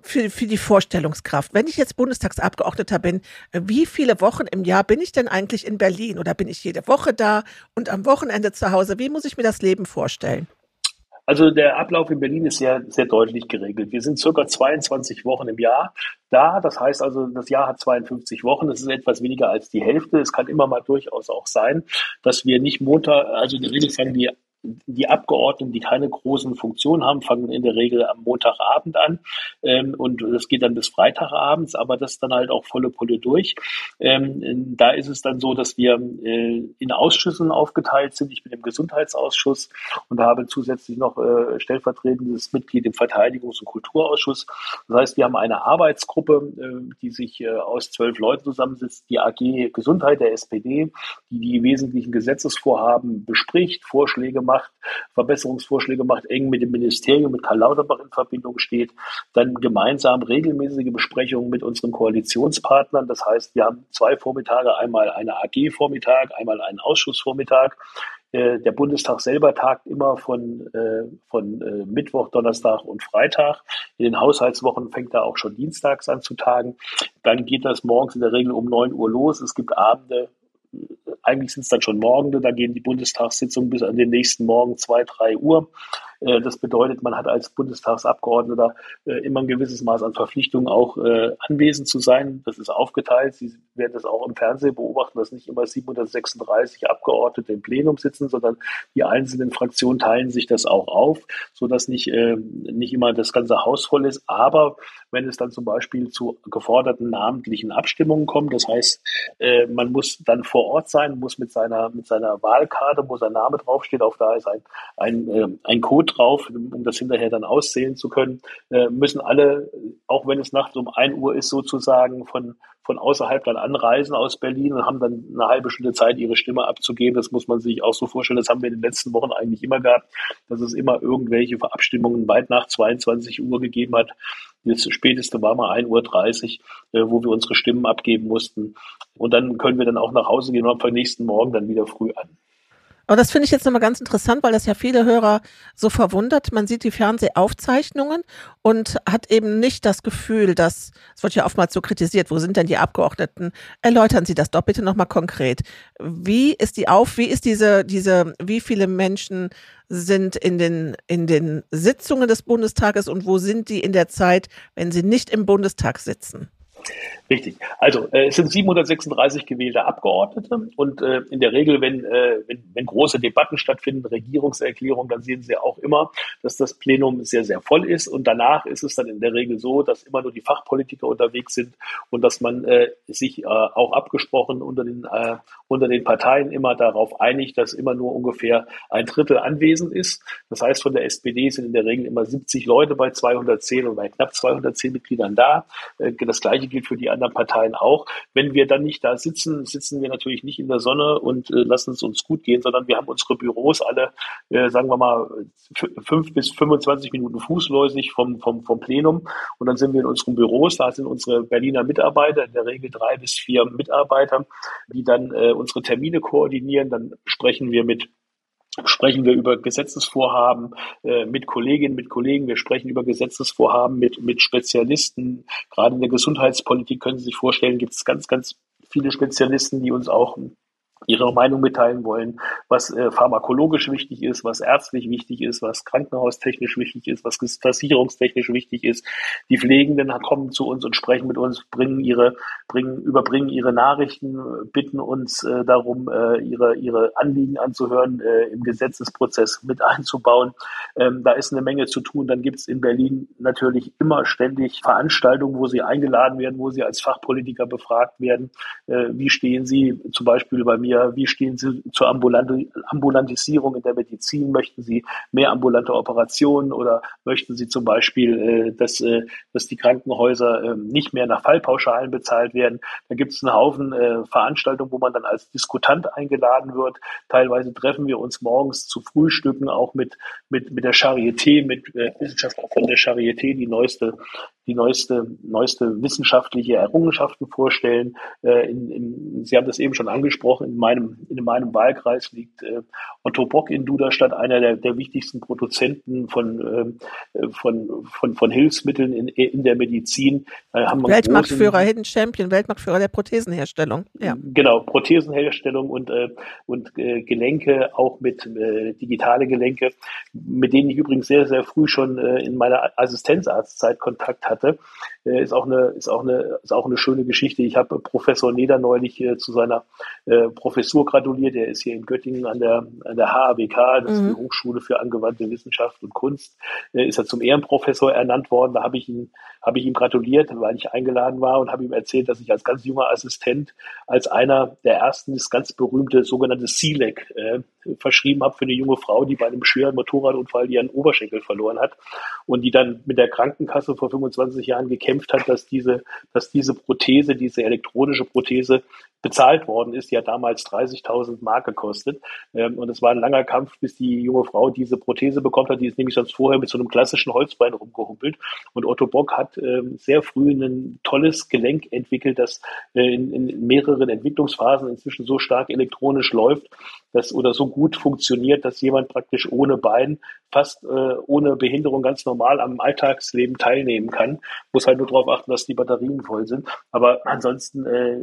Für, für die Vorstellungskraft. Wenn ich jetzt Bundestagsabgeordneter bin, wie viele Wochen im Jahr bin ich denn eigentlich in Berlin oder bin ich jede Woche da und am Wochenende zu Hause? Wie muss ich mir das Leben vorstellen? Also der Ablauf in Berlin ist sehr, sehr deutlich geregelt. Wir sind circa 22 Wochen im Jahr da. Das heißt also, das Jahr hat 52 Wochen. Das ist etwas weniger als die Hälfte. Es kann immer mal durchaus auch sein, dass wir nicht Montag, also in der Regel fangen die die Abgeordneten, die keine großen Funktionen haben, fangen in der Regel am Montagabend an ähm, und das geht dann bis Freitagabends, aber das dann halt auch volle Pulle durch. Ähm, da ist es dann so, dass wir äh, in Ausschüssen aufgeteilt sind. Ich bin im Gesundheitsausschuss und habe zusätzlich noch äh, stellvertretendes Mitglied im Verteidigungs- und Kulturausschuss. Das heißt, wir haben eine Arbeitsgruppe, äh, die sich äh, aus zwölf Leuten zusammensetzt, die AG Gesundheit der SPD, die die wesentlichen Gesetzesvorhaben bespricht, Vorschläge macht, macht, Verbesserungsvorschläge macht, eng mit dem Ministerium, mit Karl Lauterbach in Verbindung steht, dann gemeinsam regelmäßige Besprechungen mit unseren Koalitionspartnern. Das heißt, wir haben zwei Vormittage, einmal eine AG-Vormittag, einmal einen Ausschussvormittag. Äh, der Bundestag selber tagt immer von, äh, von äh, Mittwoch, Donnerstag und Freitag. In den Haushaltswochen fängt er auch schon dienstags an zu tagen. Dann geht das morgens in der Regel um neun Uhr los. Es gibt Abende, eigentlich sind es dann schon Morgende, da gehen die Bundestagssitzungen bis an den nächsten Morgen zwei, drei Uhr. Äh, das bedeutet, man hat als Bundestagsabgeordneter äh, immer ein gewisses Maß an Verpflichtung, auch äh, anwesend zu sein. Das ist aufgeteilt. Sie werden das auch im Fernsehen beobachten, dass nicht immer 736 Abgeordnete im Plenum sitzen, sondern die einzelnen Fraktionen teilen sich das auch auf, so dass nicht, nicht immer das ganze Haus voll ist. Aber wenn es dann zum Beispiel zu geforderten namentlichen Abstimmungen kommt. Das heißt, man muss dann vor Ort sein, muss mit seiner, mit seiner Wahlkarte, wo sein Name draufsteht, auch da ist ein, ein, ein Code drauf, um das hinterher dann auszählen zu können, äh, müssen alle, auch wenn es nachts um ein Uhr ist, sozusagen von, von außerhalb dann anreisen aus Berlin und haben dann eine halbe Stunde Zeit, ihre Stimme abzugeben. Das muss man sich auch so vorstellen. Das haben wir in den letzten Wochen eigentlich immer gehabt, dass es immer irgendwelche Abstimmungen weit nach 22 Uhr gegeben hat. Das späteste war mal 1.30 Uhr, äh, wo wir unsere Stimmen abgeben mussten. Und dann können wir dann auch nach Hause gehen und am nächsten Morgen dann wieder früh an. Aber das finde ich jetzt nochmal ganz interessant, weil das ja viele Hörer so verwundert. Man sieht die Fernsehaufzeichnungen und hat eben nicht das Gefühl, dass, es wird ja oftmals so kritisiert, wo sind denn die Abgeordneten? Erläutern Sie das doch bitte nochmal konkret. Wie ist die auf, wie ist diese, diese, wie viele Menschen sind in den, in den Sitzungen des Bundestages und wo sind die in der Zeit, wenn sie nicht im Bundestag sitzen? Richtig. Also äh, es sind 736 gewählte Abgeordnete und äh, in der Regel, wenn, äh, wenn, wenn große Debatten stattfinden, Regierungserklärungen, dann sehen Sie auch immer, dass das Plenum sehr, sehr voll ist und danach ist es dann in der Regel so, dass immer nur die Fachpolitiker unterwegs sind und dass man äh, sich äh, auch abgesprochen unter den, äh, unter den Parteien immer darauf einigt, dass immer nur ungefähr ein Drittel anwesend ist. Das heißt, von der SPD sind in der Regel immer 70 Leute bei 210 und bei knapp 210 Mitgliedern da. Äh, das gleiche gilt für die anderen Parteien auch. Wenn wir dann nicht da sitzen, sitzen wir natürlich nicht in der Sonne und äh, lassen es uns gut gehen, sondern wir haben unsere Büros alle, äh, sagen wir mal, fünf bis 25 Minuten fußläufig vom, vom, vom Plenum. Und dann sind wir in unseren Büros, da sind unsere Berliner Mitarbeiter, in der Regel drei bis vier Mitarbeiter, die dann äh, unsere Termine koordinieren. Dann sprechen wir mit sprechen wir über Gesetzesvorhaben äh, mit Kolleginnen, mit Kollegen. Wir sprechen über Gesetzesvorhaben mit, mit Spezialisten. Gerade in der Gesundheitspolitik können Sie sich vorstellen, gibt es ganz, ganz viele Spezialisten, die uns auch ihre Meinung mitteilen wollen, was äh, pharmakologisch wichtig ist, was ärztlich wichtig ist, was krankenhaustechnisch wichtig ist, was versicherungstechnisch wichtig ist. Die Pflegenden kommen zu uns und sprechen mit uns, bringen ihre, bringen, überbringen ihre Nachrichten, bitten uns äh, darum, äh, ihre, ihre Anliegen anzuhören, äh, im Gesetzesprozess mit einzubauen. Ähm, da ist eine Menge zu tun. Dann gibt es in Berlin natürlich immer ständig Veranstaltungen, wo sie eingeladen werden, wo sie als Fachpolitiker befragt werden. Äh, wie stehen Sie zum Beispiel bei mir wir, wie stehen Sie zur Ambulantisierung in der Medizin? Möchten Sie mehr ambulante Operationen oder möchten Sie zum Beispiel, äh, dass, äh, dass die Krankenhäuser äh, nicht mehr nach Fallpauschalen bezahlt werden? Da gibt es einen Haufen äh, Veranstaltungen, wo man dann als Diskutant eingeladen wird. Teilweise treffen wir uns morgens zu Frühstücken auch mit, mit, mit der Charité, mit äh, Wissenschaftlern von der Charité, die neueste die neueste, neueste wissenschaftliche Errungenschaften vorstellen. Äh, in, in, Sie haben das eben schon angesprochen, in meinem, in meinem Wahlkreis liegt äh, Otto Bock in Duderstadt, einer der, der wichtigsten Produzenten von, äh, von, von, von Hilfsmitteln in, in der Medizin. Weltmarktführer, Hidden Champion, Weltmarktführer der Prothesenherstellung. Ja. Genau, Prothesenherstellung und, äh, und äh, Gelenke, auch mit äh, digitale Gelenke, mit denen ich übrigens sehr, sehr früh schon äh, in meiner Assistenzarztzeit Kontakt hatte hatte, äh, ist auch eine, ist auch eine, ist auch eine schöne Geschichte. Ich habe Professor Neder neulich äh, zu seiner äh, Professur gratuliert. Er ist hier in Göttingen an der, an der HAWK, das mhm. ist die. Hochschule für angewandte Wissenschaft und Kunst, ist er zum Ehrenprofessor ernannt worden. Da habe ich ihn, habe ich ihm gratuliert, weil ich eingeladen war und habe ihm erzählt, dass ich als ganz junger Assistent als einer der ersten das ganz berühmte sogenannte äh, verschrieben habe für eine junge Frau, die bei einem schweren Motorradunfall ihren Oberschenkel verloren hat und die dann mit der Krankenkasse vor 25 Jahren gekämpft hat, dass diese, dass diese Prothese, diese elektronische Prothese bezahlt worden ist, die hat damals 30.000 Mark gekostet. Ähm, und es war ein langer Kampf, bis die junge Frau diese Prothese bekommen hat. Die ist nämlich sonst vorher mit so einem klassischen Holzbein rumgehumpelt. Und Otto Bock hat ähm, sehr früh ein tolles Gelenk entwickelt, das äh, in, in mehreren Entwicklungsphasen inzwischen so stark elektronisch läuft, dass oder so gut funktioniert, dass jemand praktisch ohne Bein fast äh, ohne Behinderung ganz normal am Alltagsleben teilnehmen kann. Muss halt nur darauf achten, dass die Batterien voll sind. Aber ansonsten äh,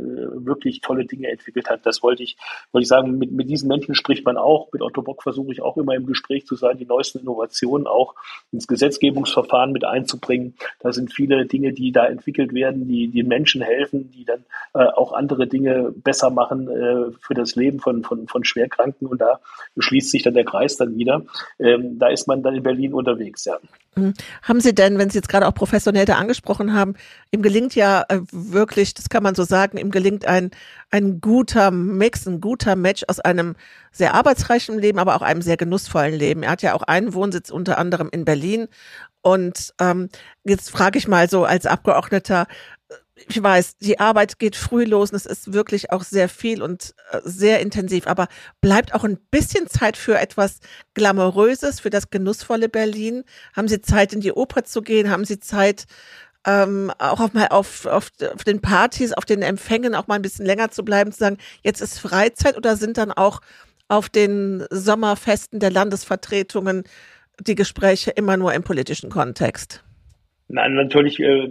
wirklich toll tolle Dinge entwickelt hat. Das wollte ich, wollte ich sagen, mit, mit diesen Menschen spricht man auch. Mit Otto Bock versuche ich auch immer im Gespräch zu sein, die neuesten Innovationen auch ins Gesetzgebungsverfahren mit einzubringen. Da sind viele Dinge, die da entwickelt werden, die den Menschen helfen, die dann äh, auch andere Dinge besser machen äh, für das Leben von, von, von Schwerkranken. Und da schließt sich dann der Kreis dann wieder. Ähm, da ist man dann in Berlin unterwegs, ja. Mhm. Haben Sie denn, wenn Sie jetzt gerade auch Professor Nelder angesprochen haben, ihm gelingt ja äh, wirklich, das kann man so sagen, ihm gelingt ein, ein guter Mix, ein guter Match aus einem sehr arbeitsreichen Leben, aber auch einem sehr genussvollen Leben. Er hat ja auch einen Wohnsitz unter anderem in Berlin. Und ähm, jetzt frage ich mal so als Abgeordneter, ich weiß, die Arbeit geht früh los und es ist wirklich auch sehr viel und äh, sehr intensiv, aber bleibt auch ein bisschen Zeit für etwas Glamouröses, für das genussvolle Berlin? Haben Sie Zeit, in die Oper zu gehen? Haben Sie Zeit, ähm, auch auf mal auf, auf, auf den Partys, auf den Empfängen auch mal ein bisschen länger zu bleiben, zu sagen, jetzt ist Freizeit oder sind dann auch auf den Sommerfesten der Landesvertretungen die Gespräche immer nur im politischen Kontext? Nein, natürlich äh,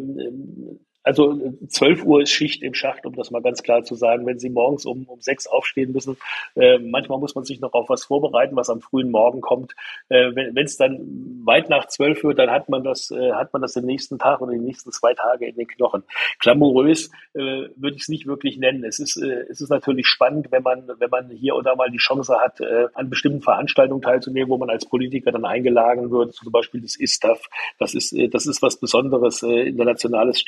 also 12 Uhr ist Schicht im Schacht, um das mal ganz klar zu sagen. Wenn Sie morgens um, um sechs aufstehen müssen, äh, manchmal muss man sich noch auf was vorbereiten, was am frühen Morgen kommt. Äh, wenn es dann weit nach zwölf wird, dann hat man das, äh, hat man das den nächsten Tag oder die nächsten zwei Tage in den Knochen. Glamourös äh, würde ich es nicht wirklich nennen. Es ist, äh, es ist natürlich spannend, wenn man, wenn man hier oder mal die Chance hat, äh, an bestimmten Veranstaltungen teilzunehmen, wo man als Politiker dann eingeladen wird, zum Beispiel das ISTAF. Das ist, das ist was Besonderes, internationales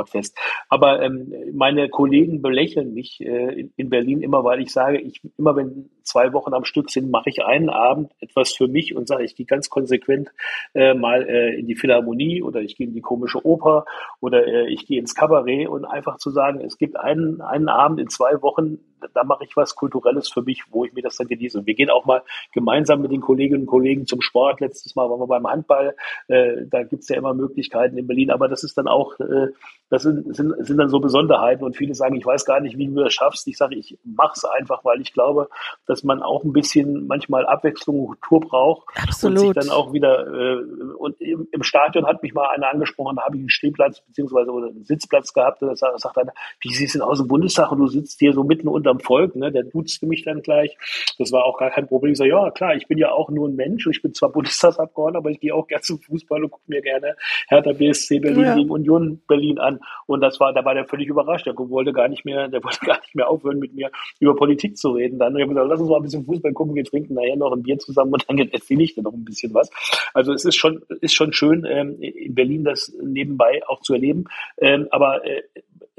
Stadion Sportfest. Aber ähm, meine Kollegen belächeln mich äh, in, Berlin immer, weil ich sage, ich immer wenn zwei Wochen am Stück sind, mache ich einen Abend etwas für mich und sage, ich gehe ganz konsequent äh, mal äh, in die Philharmonie oder ich gehe in die komische Oper oder äh, ich gehe ins Kabarett und einfach zu sagen, es gibt einen, einen Abend in zwei Wochen, da mache ich was Kulturelles für mich, wo ich mir das dann genieße. Und wir gehen auch mal gemeinsam mit den Kolleginnen und Kollegen zum Sport. Letztes Mal waren wir beim Handball. Äh, da gibt es ja immer Möglichkeiten in Berlin, aber das ist dann auch, äh, das sind, sind, sind dann so Besonderheiten. Und viele sagen, ich weiß gar nicht, wie du das schaffst. Ich sage, ich mache es einfach, weil ich glaube, dass man auch ein bisschen manchmal Abwechslung und Kultur braucht. Absolut. Und sich dann auch wieder, äh, und im, im Stadion hat mich mal einer angesprochen, da habe ich einen Stehplatz beziehungsweise einen Sitzplatz gehabt. Und da sagt einer, wie siehst du denn aus im Bundestag und du sitzt hier so mitten unter unterm Volk, ne, der duzte mich dann gleich. Das war auch gar kein Problem. Ich sage, ja, klar, ich bin ja auch nur ein Mensch. Ich bin zwar Bundestagsabgeordneter, aber ich gehe auch gerne zum Fußball und gucke mir gerne Hertha BSC Berlin ja. gegen Union Berlin an. Und das war, da war der völlig überrascht. Der wollte gar nicht mehr, der wollte gar nicht mehr aufhören, mit mir über Politik zu reden. Dann habe ich gesagt, lass uns mal ein bisschen Fußball gucken, wir trinken nachher noch ein Bier zusammen und dann erzähle ich dir noch ein bisschen was. Also es ist schon, ist schon schön, ähm, in Berlin das nebenbei auch zu erleben. Ähm, aber äh,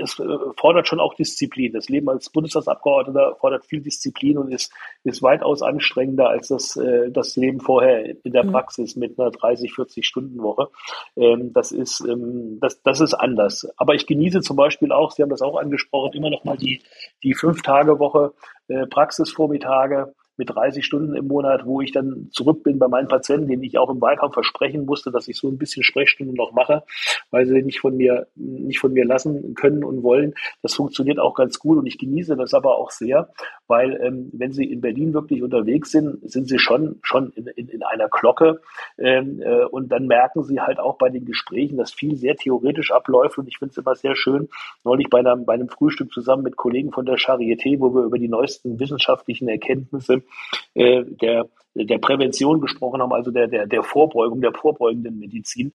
es äh, fordert schon auch Disziplin. Das Leben als Bundestagsabgeordneter fordert viel Disziplin und ist, ist weitaus anstrengender als das, äh, das Leben vorher in der mhm. Praxis mit einer 30, 40 Stunden Woche. Ähm, das ist, ähm, das, das ist anders. Aber ich genieße zum Beispiel auch, Sie haben das auch angesprochen, immer noch mal die, die fünf Tage Woche, äh, Praxisvormittage, mit 30 Stunden im Monat, wo ich dann zurück bin bei meinen Patienten, denen ich auch im Wahlkampf versprechen musste, dass ich so ein bisschen Sprechstunden noch mache, weil sie nicht von mir, nicht von mir lassen können und wollen. Das funktioniert auch ganz gut und ich genieße das aber auch sehr, weil ähm, wenn Sie in Berlin wirklich unterwegs sind, sind Sie schon, schon in, in, in einer Glocke ähm, äh, und dann merken Sie halt auch bei den Gesprächen, dass viel sehr theoretisch abläuft und ich finde es immer sehr schön, neulich bei einem, bei einem Frühstück zusammen mit Kollegen von der Charité, wo wir über die neuesten wissenschaftlichen Erkenntnisse der, der Prävention gesprochen haben, also der, der, der Vorbeugung, der vorbeugenden Medizin.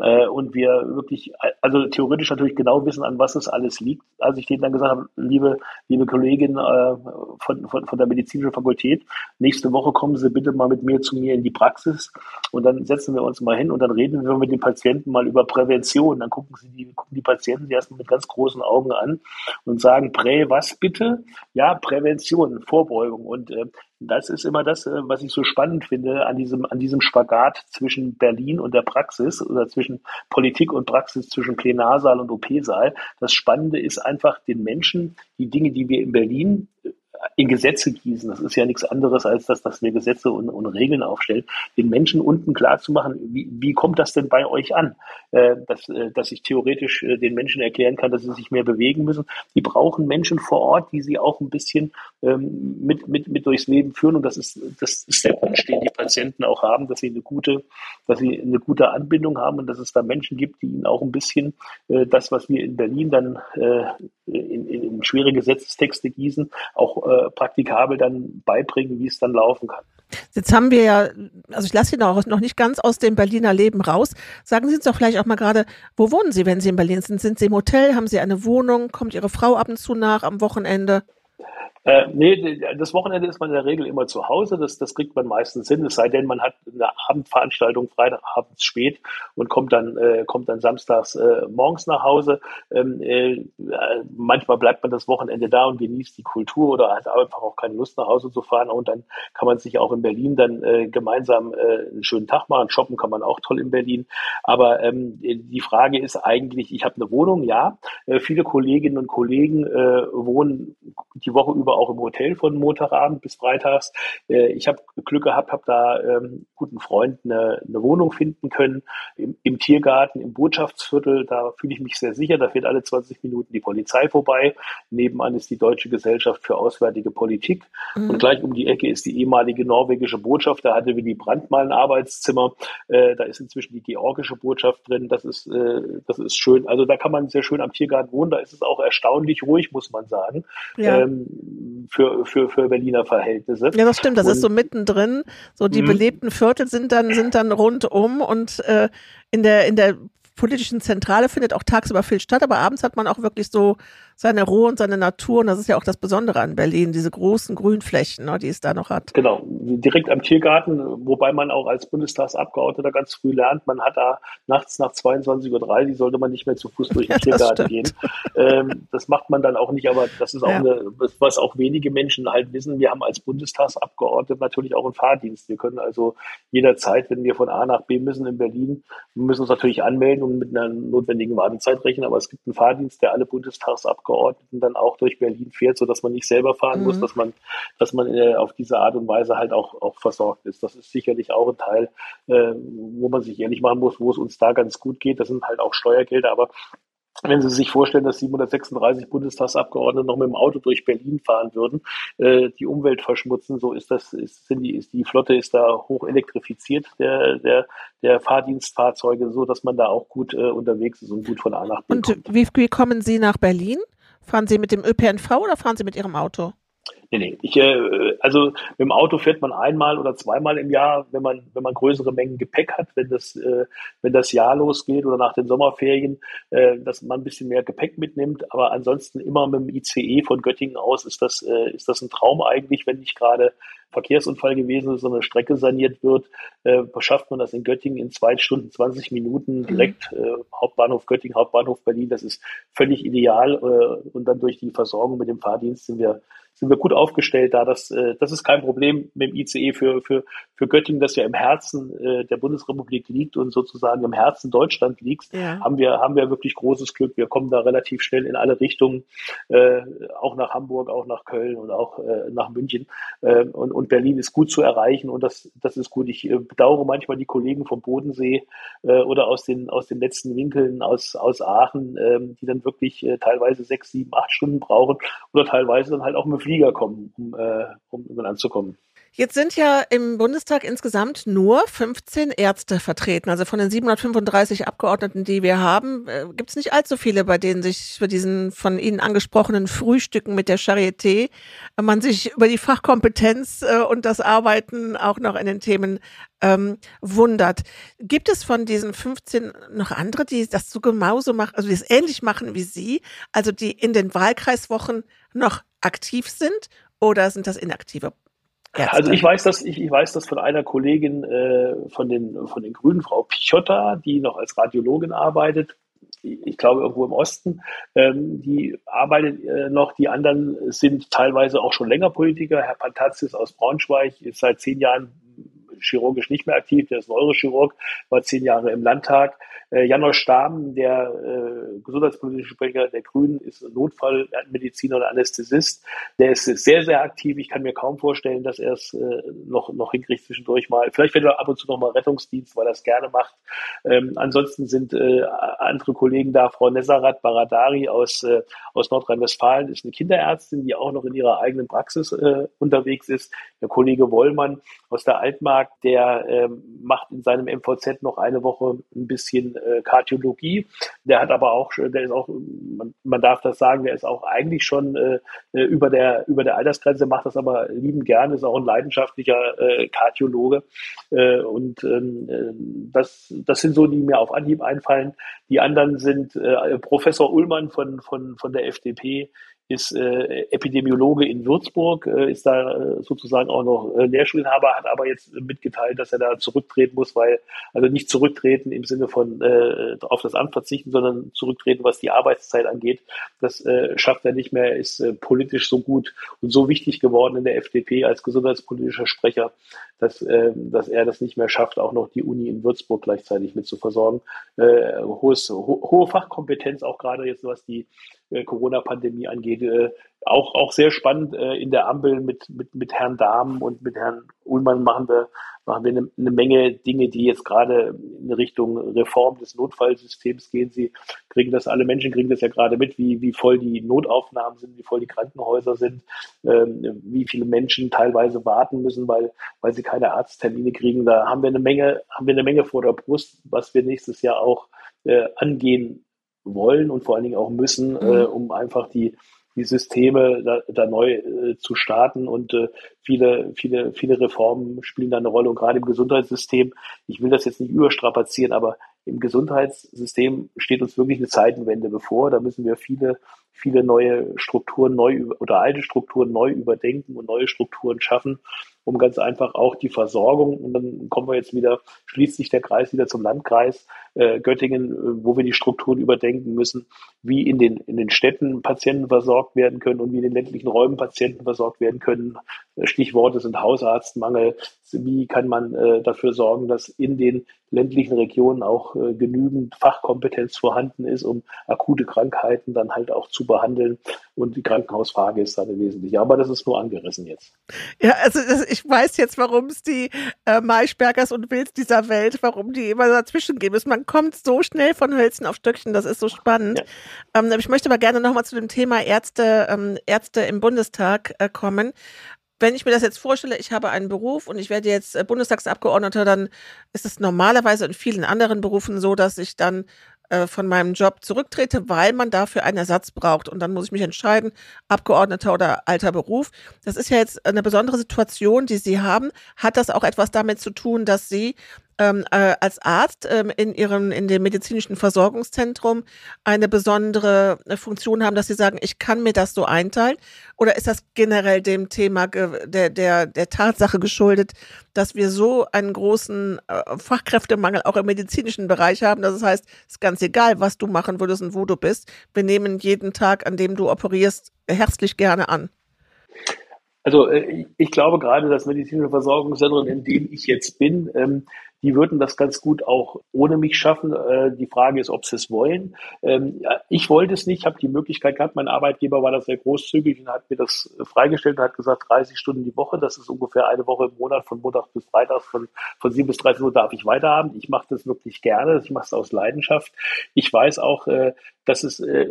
Äh, und wir wirklich, also theoretisch natürlich genau wissen, an was es alles liegt. Als ich denen dann gesagt habe, liebe, liebe Kollegin äh, von, von, von der medizinischen Fakultät, nächste Woche kommen Sie bitte mal mit mir zu mir in die Praxis und dann setzen wir uns mal hin und dann reden wir mit den Patienten mal über Prävention. Dann gucken sie die, gucken die Patienten die erstmal mit ganz großen Augen an und sagen, Prä, was bitte? Ja, Prävention, Vorbeugung. Und äh, das ist immer das, äh, was ich so spannend finde an diesem, an diesem Spagat zwischen Berlin und der Praxis oder zwischen Politik und Praxis, zwischen Plenarsaal und OP-Saal. Das Spannende ist einfach den Menschen, die Dinge, die wir in Berlin in Gesetze gießen. Das ist ja nichts anderes, als dass, dass wir Gesetze und, und Regeln aufstellen. Den Menschen unten klar zu machen, wie, wie kommt das denn bei euch an? Äh, dass, äh, dass ich theoretisch äh, den Menschen erklären kann, dass sie sich mehr bewegen müssen. Die brauchen Menschen vor Ort, die sie auch ein bisschen ähm, mit, mit, mit durchs Leben führen. Und das ist, das ist der Wunsch, den die Patienten auch haben, dass sie eine gute, dass sie eine gute Anbindung haben und dass es da Menschen gibt, die ihnen auch ein bisschen äh, das, was wir in Berlin dann äh, in, in, in schwere Gesetzestexte gießen, auch äh, praktikabel dann beibringen, wie es dann laufen kann. Jetzt haben wir ja, also ich lasse Sie noch, noch nicht ganz aus dem Berliner Leben raus. Sagen Sie uns doch vielleicht auch mal gerade, wo wohnen Sie, wenn Sie in Berlin sind? Sind Sie im Hotel? Haben Sie eine Wohnung? Kommt Ihre Frau ab und zu nach am Wochenende? Äh, nee, das Wochenende ist man in der Regel immer zu Hause. Das, das kriegt man meistens hin. Es sei denn, man hat eine Abendveranstaltung Freitagabends spät und kommt dann, äh, kommt dann samstags äh, morgens nach Hause. Ähm, äh, manchmal bleibt man das Wochenende da und genießt die Kultur oder hat einfach auch keine Lust nach Hause zu fahren. Und dann kann man sich auch in Berlin dann äh, gemeinsam äh, einen schönen Tag machen. Shoppen kann man auch toll in Berlin. Aber ähm, die Frage ist eigentlich, ich habe eine Wohnung, ja. Äh, viele Kolleginnen und Kollegen wohnen die Woche über auch im Hotel von Montagabend bis Freitags. Äh, ich habe Glück gehabt, habe da ähm, guten Freund eine, eine Wohnung finden können im, im, Tiergarten, im Botschaftsviertel. Da fühle ich mich sehr sicher. Da fährt alle 20 Minuten die Polizei vorbei. Nebenan ist die Deutsche Gesellschaft für Auswärtige Politik. Mhm. Und gleich um die Ecke ist die ehemalige norwegische Botschaft. Da hatte Willy Brandt mal ein Arbeitszimmer. Äh, da ist inzwischen die georgische Botschaft drin. Das ist, äh, das ist schön. Also da kann man sehr schön am Tiergarten wohnen. Da ist es auch erstaunlich ruhig, muss man sagen. Ja. Ähm, für, für, für Berliner Verhältnisse. Ja, das stimmt, das und, ist so mittendrin. So die mhm. belebten Viertel sind dann, sind dann rundum und äh, in der, in der politischen Zentrale findet auch tagsüber viel statt, aber abends hat man auch wirklich so seine Ruhe und seine Natur. Und das ist ja auch das Besondere an Berlin, diese großen Grünflächen, ne, die es da noch hat. Genau, direkt am Tiergarten, wobei man auch als Bundestagsabgeordneter ganz früh lernt, man hat da nachts nach 22.30 Uhr sollte man nicht mehr zu Fuß durch den ja, Tiergarten gehen. Ähm, das macht man dann auch nicht, aber das ist auch ja. eine, was auch wenige Menschen halt wissen. Wir haben als Bundestagsabgeordnete natürlich auch einen Fahrdienst. Wir können also jederzeit, wenn wir von A nach B müssen in Berlin, müssen uns natürlich anmelden und mit einer notwendigen Wartezeit rechnen, aber es gibt einen Fahrdienst, der alle Bundestagsabgeordneten Abgeordneten dann auch durch Berlin fährt, so dass man nicht selber fahren mhm. muss, dass man, dass man äh, auf diese Art und Weise halt auch, auch versorgt ist. Das ist sicherlich auch ein Teil, äh, wo man sich ehrlich machen muss, wo es uns da ganz gut geht. Das sind halt auch Steuergelder, aber wenn Sie sich vorstellen, dass 736 Bundestagsabgeordnete noch mit dem Auto durch Berlin fahren würden, äh, die Umwelt verschmutzen, so ist das, ist, sind die, ist die Flotte ist da hoch elektrifiziert, der, der, der Fahrdienstfahrzeuge, so dass man da auch gut äh, unterwegs ist und gut von A nach B Und kommt. Wie, wie kommen Sie nach Berlin? Fahren Sie mit dem ÖPNV oder fahren Sie mit Ihrem Auto? Nee, nee. Ich, äh, also mit dem Auto fährt man einmal oder zweimal im Jahr, wenn man, wenn man größere Mengen Gepäck hat, wenn das, äh, wenn das Jahr losgeht oder nach den Sommerferien, äh, dass man ein bisschen mehr Gepäck mitnimmt. Aber ansonsten immer mit dem ICE von Göttingen aus ist das, äh, ist das ein Traum eigentlich, wenn nicht gerade Verkehrsunfall gewesen ist, so eine Strecke saniert wird, äh, schafft man das in Göttingen in zwei Stunden, 20 Minuten mhm. direkt äh, Hauptbahnhof Göttingen, Hauptbahnhof Berlin. Das ist völlig ideal. Äh, und dann durch die Versorgung mit dem Fahrdienst sind wir sind wir gut aufgestellt da. Das, äh, das ist kein Problem mit dem ICE für, für, für Göttingen, das ja im Herzen äh, der Bundesrepublik liegt und sozusagen im Herzen Deutschland liegt, ja. haben wir, haben wir wirklich großes Glück. Wir kommen da relativ schnell in alle Richtungen, äh, auch nach Hamburg, auch nach Köln und auch äh, nach München. Äh, und, und Berlin ist gut zu erreichen und das, das ist gut. Ich äh, bedauere manchmal die Kollegen vom Bodensee äh, oder aus den, aus den letzten Winkeln aus, aus Aachen, äh, die dann wirklich äh, teilweise sechs, sieben, acht Stunden brauchen oder teilweise dann halt auch mit Flieger kommen, um, äh, um anzukommen. Jetzt sind ja im Bundestag insgesamt nur 15 Ärzte vertreten. Also von den 735 Abgeordneten, die wir haben, äh, gibt es nicht allzu viele, bei denen sich für diesen von Ihnen angesprochenen Frühstücken mit der Charité äh, man sich über die Fachkompetenz äh, und das Arbeiten auch noch in den Themen ähm, wundert. Gibt es von diesen 15 noch andere, die das so genauso machen, also die es ähnlich machen wie Sie, also die in den Wahlkreiswochen noch aktiv sind oder sind das inaktive Ärzte? Also ich weiß das, ich, ich weiß das von einer Kollegin äh, von den von den Grünen, Frau Pichotta, die noch als Radiologin arbeitet. Ich glaube irgendwo im Osten. Ähm, die arbeitet äh, noch. Die anderen sind teilweise auch schon länger Politiker. Herr Pantazis aus Braunschweig ist seit zehn Jahren chirurgisch nicht mehr aktiv, der ist Neurochirurg, war zehn Jahre im Landtag. Äh, Janosch Stamm, der äh, gesundheitspolitische Sprecher der Grünen, ist Notfallmediziner und Anästhesist. Der ist sehr, sehr aktiv. Ich kann mir kaum vorstellen, dass er es äh, noch, noch hinkriegt zwischendurch mal. Vielleicht wird er ab und zu noch mal Rettungsdienst, weil er es gerne macht. Ähm, ansonsten sind äh, andere Kollegen da. Frau Nesarat Baradari aus, äh, aus Nordrhein-Westfalen ist eine Kinderärztin, die auch noch in ihrer eigenen Praxis äh, unterwegs ist. Der Kollege Wollmann aus der Altmark sagt, der ähm, macht in seinem MVZ noch eine Woche ein bisschen äh, Kardiologie. Der hat aber auch, der ist auch, man, man darf das sagen, der ist auch eigentlich schon äh, über der über der Altersgrenze, macht das aber lieben gerne, ist auch ein leidenschaftlicher äh, Kardiologe. Äh, und ähm, äh, das, das sind so, die mir auf Anhieb einfallen. Die anderen sind äh, Professor Ullmann von, von, von der FDP, ist äh, Epidemiologe in Würzburg, äh, ist da äh, sozusagen auch noch äh, Lehrstuhlinhaber, hat aber jetzt mitgeteilt, dass er da zurücktreten muss, weil, also nicht zurücktreten im Sinne von äh, auf das Amt verzichten, sondern zurücktreten, was die Arbeitszeit angeht. Das äh, schafft er nicht mehr, ist äh, politisch so gut und so wichtig geworden in der FDP als gesundheitspolitischer Sprecher, dass, äh, dass er das nicht mehr schafft, auch noch die Uni in Würzburg gleichzeitig mit zu versorgen. Äh, hohes, ho hohe Fachkompetenz, auch gerade jetzt was die äh, Corona-Pandemie angeht. Äh, auch, auch sehr spannend äh, in der Ampel mit, mit, mit Herrn Dahmen und mit Herrn Ullmann machen wir, machen wir eine, eine Menge Dinge, die jetzt gerade in Richtung Reform des Notfallsystems gehen. Sie kriegen das, alle Menschen kriegen das ja gerade mit, wie, wie voll die Notaufnahmen sind, wie voll die Krankenhäuser sind, ähm, wie viele Menschen teilweise warten müssen, weil, weil sie keine Arzttermine kriegen. Da haben wir eine Menge, haben wir eine Menge vor der Brust, was wir nächstes Jahr auch angehen wollen und vor allen Dingen auch müssen, mhm. äh, um einfach die, die Systeme da, da neu äh, zu starten. Und äh, viele, viele, viele Reformen spielen da eine Rolle. Und gerade im Gesundheitssystem, ich will das jetzt nicht überstrapazieren, aber im Gesundheitssystem steht uns wirklich eine Zeitenwende bevor. Da müssen wir viele, viele neue Strukturen neu oder alte Strukturen neu überdenken und neue Strukturen schaffen um ganz einfach auch die Versorgung, und dann kommen wir jetzt wieder, schließt sich der Kreis wieder zum Landkreis äh, Göttingen, äh, wo wir die Strukturen überdenken müssen, wie in den, in den Städten Patienten versorgt werden können und wie in den ländlichen Räumen Patienten versorgt werden können. Stichworte sind Hausarztmangel. Wie kann man äh, dafür sorgen, dass in den ländlichen Regionen auch äh, genügend Fachkompetenz vorhanden ist, um akute Krankheiten dann halt auch zu behandeln. Und die Krankenhausfrage ist da eine wesentliche. Aber das ist nur angerissen jetzt. Ja, also das, ich weiß jetzt, warum es die äh, Maischbergers und Wills dieser Welt, warum die immer dazwischen gehen müssen. Man kommt so schnell von Hölzen auf Stöckchen, das ist so spannend. Ja. Ähm, ich möchte aber gerne nochmal zu dem Thema Ärzte, ähm, Ärzte im Bundestag äh, kommen wenn ich mir das jetzt vorstelle, ich habe einen Beruf und ich werde jetzt äh, Bundestagsabgeordneter, dann ist es normalerweise in vielen anderen Berufen so, dass ich dann äh, von meinem Job zurücktrete, weil man dafür einen Ersatz braucht. Und dann muss ich mich entscheiden, Abgeordneter oder alter Beruf. Das ist ja jetzt eine besondere Situation, die Sie haben. Hat das auch etwas damit zu tun, dass Sie ähm, äh, als Arzt ähm, in ihrem in dem medizinischen Versorgungszentrum eine besondere äh, Funktion haben, dass sie sagen, ich kann mir das so einteilen? Oder ist das generell dem Thema der der der Tatsache geschuldet, dass wir so einen großen äh, Fachkräftemangel auch im medizinischen Bereich haben? Das heißt, es ist ganz egal, was du machen würdest und wo du bist. Wir nehmen jeden Tag, an dem du operierst, herzlich gerne an. Also äh, ich glaube gerade das medizinische Versorgungszentrum, in dem ich jetzt bin, ähm, die würden das ganz gut auch ohne mich schaffen. Äh, die Frage ist, ob sie es wollen. Ähm, ich wollte es nicht, habe die Möglichkeit gehabt. Mein Arbeitgeber war da sehr großzügig und hat mir das freigestellt und hat gesagt, 30 Stunden die Woche, das ist ungefähr eine Woche im Monat, von Montag bis Freitag, von, von 7 bis 13 Uhr darf ich weiterhaben. Ich mache das wirklich gerne, ich mache es aus Leidenschaft. Ich weiß auch, äh, dass es äh,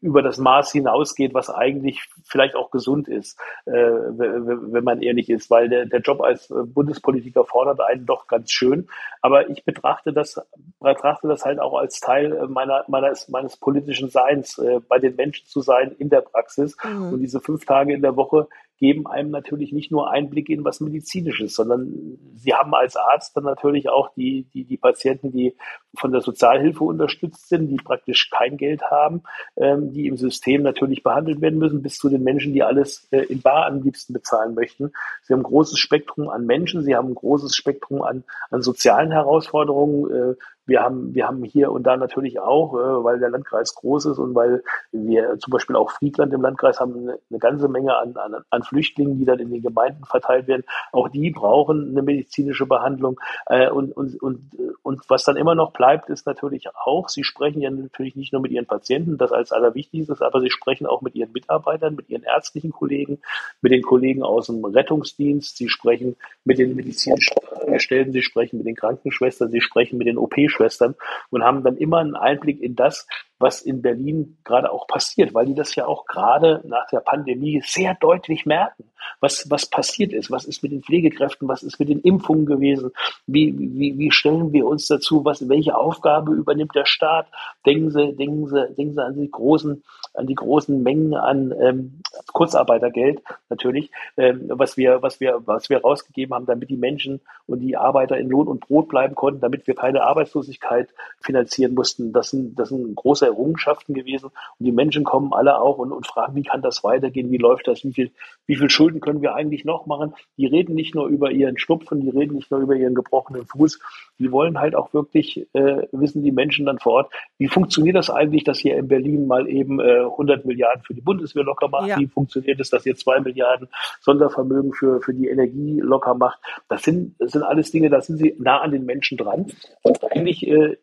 über das Maß hinausgeht, was eigentlich vielleicht auch gesund ist, äh, wenn man ehrlich ist, weil der, der Job als äh, Bundespolitiker fordert einen doch ganz schön. Aber ich betrachte das, betrachte das halt auch als Teil äh, meiner, meines, meines politischen Seins, äh, bei den Menschen zu sein in der Praxis. Mhm. Und diese fünf Tage in der Woche geben einem natürlich nicht nur Einblick in was Medizinisches, sondern sie haben als Arzt dann natürlich auch die, die, die Patienten, die von der Sozialhilfe unterstützt sind, die praktisch kein Geld haben, ähm, die im System natürlich behandelt werden müssen, bis zu den Menschen, die alles äh, in Bar am liebsten bezahlen möchten. Sie haben ein großes Spektrum an Menschen, sie haben ein großes Spektrum an, an sozialen Herausforderungen, äh, wir haben, wir haben hier und da natürlich auch, äh, weil der Landkreis groß ist und weil wir zum Beispiel auch Friedland im Landkreis haben eine, eine ganze Menge an, an, an Flüchtlingen, die dann in den Gemeinden verteilt werden. Auch die brauchen eine medizinische Behandlung. Äh, und, und, und, und was dann immer noch bleibt, ist natürlich auch, sie sprechen ja natürlich nicht nur mit ihren Patienten, das als allerwichtigstes, aber sie sprechen auch mit ihren Mitarbeitern, mit ihren ärztlichen Kollegen, mit den Kollegen aus dem Rettungsdienst, sie sprechen mit den medizinischen Stellen, sie sprechen mit den Krankenschwestern, sie sprechen mit den OP-Schwestern Krankenschwestern und haben dann immer einen Einblick in das, was in Berlin gerade auch passiert, weil die das ja auch gerade nach der Pandemie sehr deutlich merken, was, was passiert ist, was ist mit den Pflegekräften, was ist mit den Impfungen gewesen, wie, wie, wie stellen wir uns dazu, was, welche Aufgabe übernimmt der Staat, denken Sie, denken Sie, denken Sie an die großen, an die großen Mengen an ähm, Kurzarbeitergeld natürlich, ähm, was wir, was wir, was wir rausgegeben haben, damit die Menschen und die Arbeiter in Lohn und Brot bleiben konnten, damit wir keine Arbeitslosigkeit finanzieren mussten. Das sind, das sind große Errungenschaften gewesen. Und die Menschen kommen alle auch und, und fragen, wie kann das weitergehen? Wie läuft das? Wie viel, wie viel Schulden können wir eigentlich noch machen? Die reden nicht nur über ihren Schnupfen, die reden nicht nur über ihren gebrochenen Fuß. Die wollen halt auch wirklich äh, wissen die Menschen dann vor Ort, wie funktioniert das eigentlich, dass hier in Berlin mal eben äh, 100 Milliarden für die Bundeswehr locker macht? Ja. Wie funktioniert es, dass ihr zwei Milliarden Sondervermögen für, für die Energie locker macht? Das sind, das sind alles Dinge, da sind sie nah an den Menschen dran. Und eigentlich äh,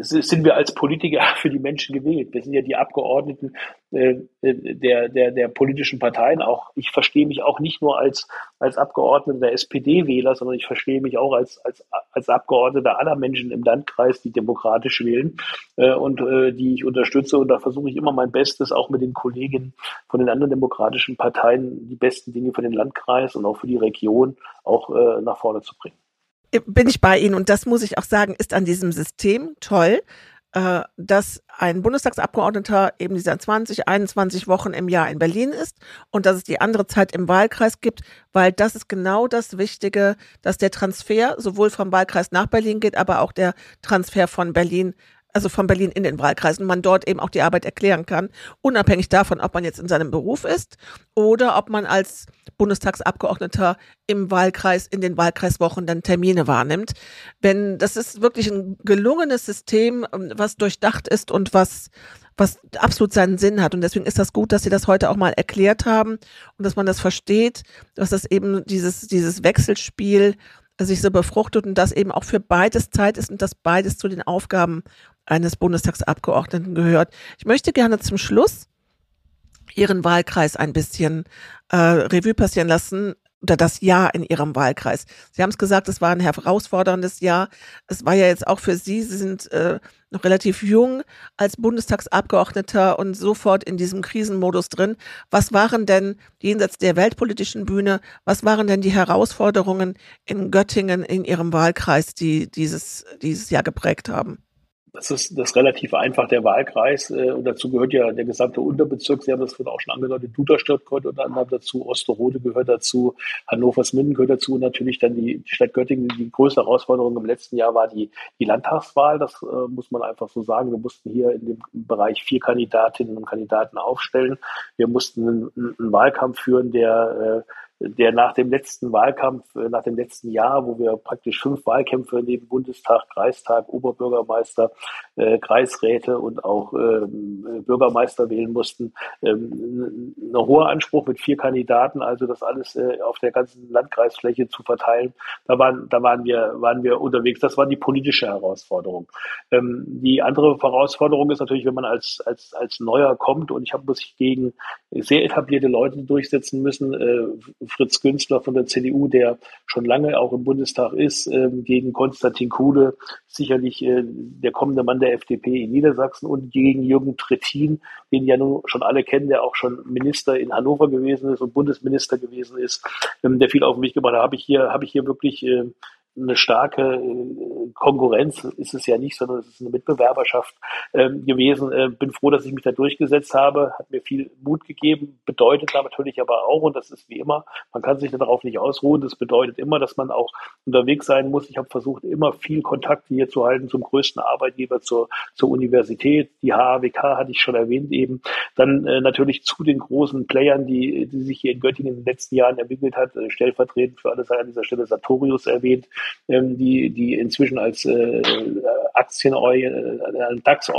sind wir als Politiker für die Menschen gewählt. Wir sind ja die Abgeordneten äh, der, der, der politischen Parteien. Auch ich verstehe mich auch nicht nur als, als Abgeordneter der SPD-Wähler, sondern ich verstehe mich auch als, als, als Abgeordneter aller Menschen im Landkreis, die demokratisch wählen äh, und äh, die ich unterstütze. Und da versuche ich immer mein Bestes, auch mit den Kollegen von den anderen demokratischen Parteien, die besten Dinge für den Landkreis und auch für die Region auch äh, nach vorne zu bringen bin ich bei Ihnen. Und das muss ich auch sagen, ist an diesem System toll, äh, dass ein Bundestagsabgeordneter eben dieser 20, 21 Wochen im Jahr in Berlin ist und dass es die andere Zeit im Wahlkreis gibt, weil das ist genau das Wichtige, dass der Transfer sowohl vom Wahlkreis nach Berlin geht, aber auch der Transfer von Berlin also von Berlin in den Wahlkreisen, man dort eben auch die Arbeit erklären kann, unabhängig davon, ob man jetzt in seinem Beruf ist oder ob man als Bundestagsabgeordneter im Wahlkreis, in den Wahlkreiswochen dann Termine wahrnimmt. Wenn, das ist wirklich ein gelungenes System, ähm, was durchdacht ist und was, was absolut seinen Sinn hat. Und deswegen ist das gut, dass Sie das heute auch mal erklärt haben und dass man das versteht, dass das eben dieses, dieses Wechselspiel sich so befruchtet und das eben auch für beides Zeit ist und dass beides zu den Aufgaben eines Bundestagsabgeordneten gehört. Ich möchte gerne zum Schluss Ihren Wahlkreis ein bisschen äh, Revue passieren lassen oder das Jahr in Ihrem Wahlkreis. Sie haben es gesagt, es war ein herausforderndes Jahr. Es war ja jetzt auch für Sie, Sie sind äh, noch relativ jung als Bundestagsabgeordneter und sofort in diesem Krisenmodus drin. Was waren denn jenseits der weltpolitischen Bühne, was waren denn die Herausforderungen in Göttingen in Ihrem Wahlkreis, die dieses, dieses Jahr geprägt haben? Das ist das ist relativ einfach, der Wahlkreis. Äh, und dazu gehört ja der gesamte Unterbezirk. Sie haben das vorhin auch schon angedeutet. Duderstadt gehört unter anderem dazu, Osterode gehört dazu, Hannovers-Minden gehört dazu und natürlich dann die, die Stadt Göttingen. Die größte Herausforderung im letzten Jahr war die, die Landtagswahl. Das äh, muss man einfach so sagen. Wir mussten hier in dem Bereich vier Kandidatinnen und Kandidaten aufstellen. Wir mussten einen, einen Wahlkampf führen, der äh, der nach dem letzten Wahlkampf, äh, nach dem letzten Jahr, wo wir praktisch fünf Wahlkämpfe neben Bundestag, Kreistag, Oberbürgermeister, äh, Kreisräte und auch ähm, Bürgermeister wählen mussten, ähm, ein hoher Anspruch mit vier Kandidaten, also das alles äh, auf der ganzen Landkreisfläche zu verteilen. Da waren, da waren wir, waren wir unterwegs. Das war die politische Herausforderung. Ähm, die andere Herausforderung ist natürlich, wenn man als, als, als Neuer kommt und ich habe muss ich gegen sehr etablierte Leute durchsetzen müssen, äh, Fritz Günstler von der CDU, der schon lange auch im Bundestag ist, ähm, gegen Konstantin Kuhle, sicherlich äh, der kommende Mann der FDP in Niedersachsen und gegen Jürgen Trittin, den ja nun schon alle kennen, der auch schon Minister in Hannover gewesen ist und Bundesminister gewesen ist, ähm, der viel auf mich gebracht hat. Habe ich hier, habe ich hier wirklich äh, eine starke äh, Konkurrenz ist es ja nicht, sondern es ist eine Mitbewerberschaft ähm, gewesen. Äh, bin froh, dass ich mich da durchgesetzt habe, hat mir viel Mut gegeben, bedeutet natürlich aber auch, und das ist wie immer, man kann sich darauf nicht ausruhen, das bedeutet immer, dass man auch unterwegs sein muss. Ich habe versucht, immer viel Kontakte hier zu halten zum größten Arbeitgeber, zur, zur Universität. Die HAWK hatte ich schon erwähnt eben. Dann äh, natürlich zu den großen Playern, die, die sich hier in Göttingen in den letzten Jahren entwickelt hat, äh, stellvertretend für alles an dieser Stelle Sartorius erwähnt, ähm, die, die inzwischen als äh, Aktien, äh, DAX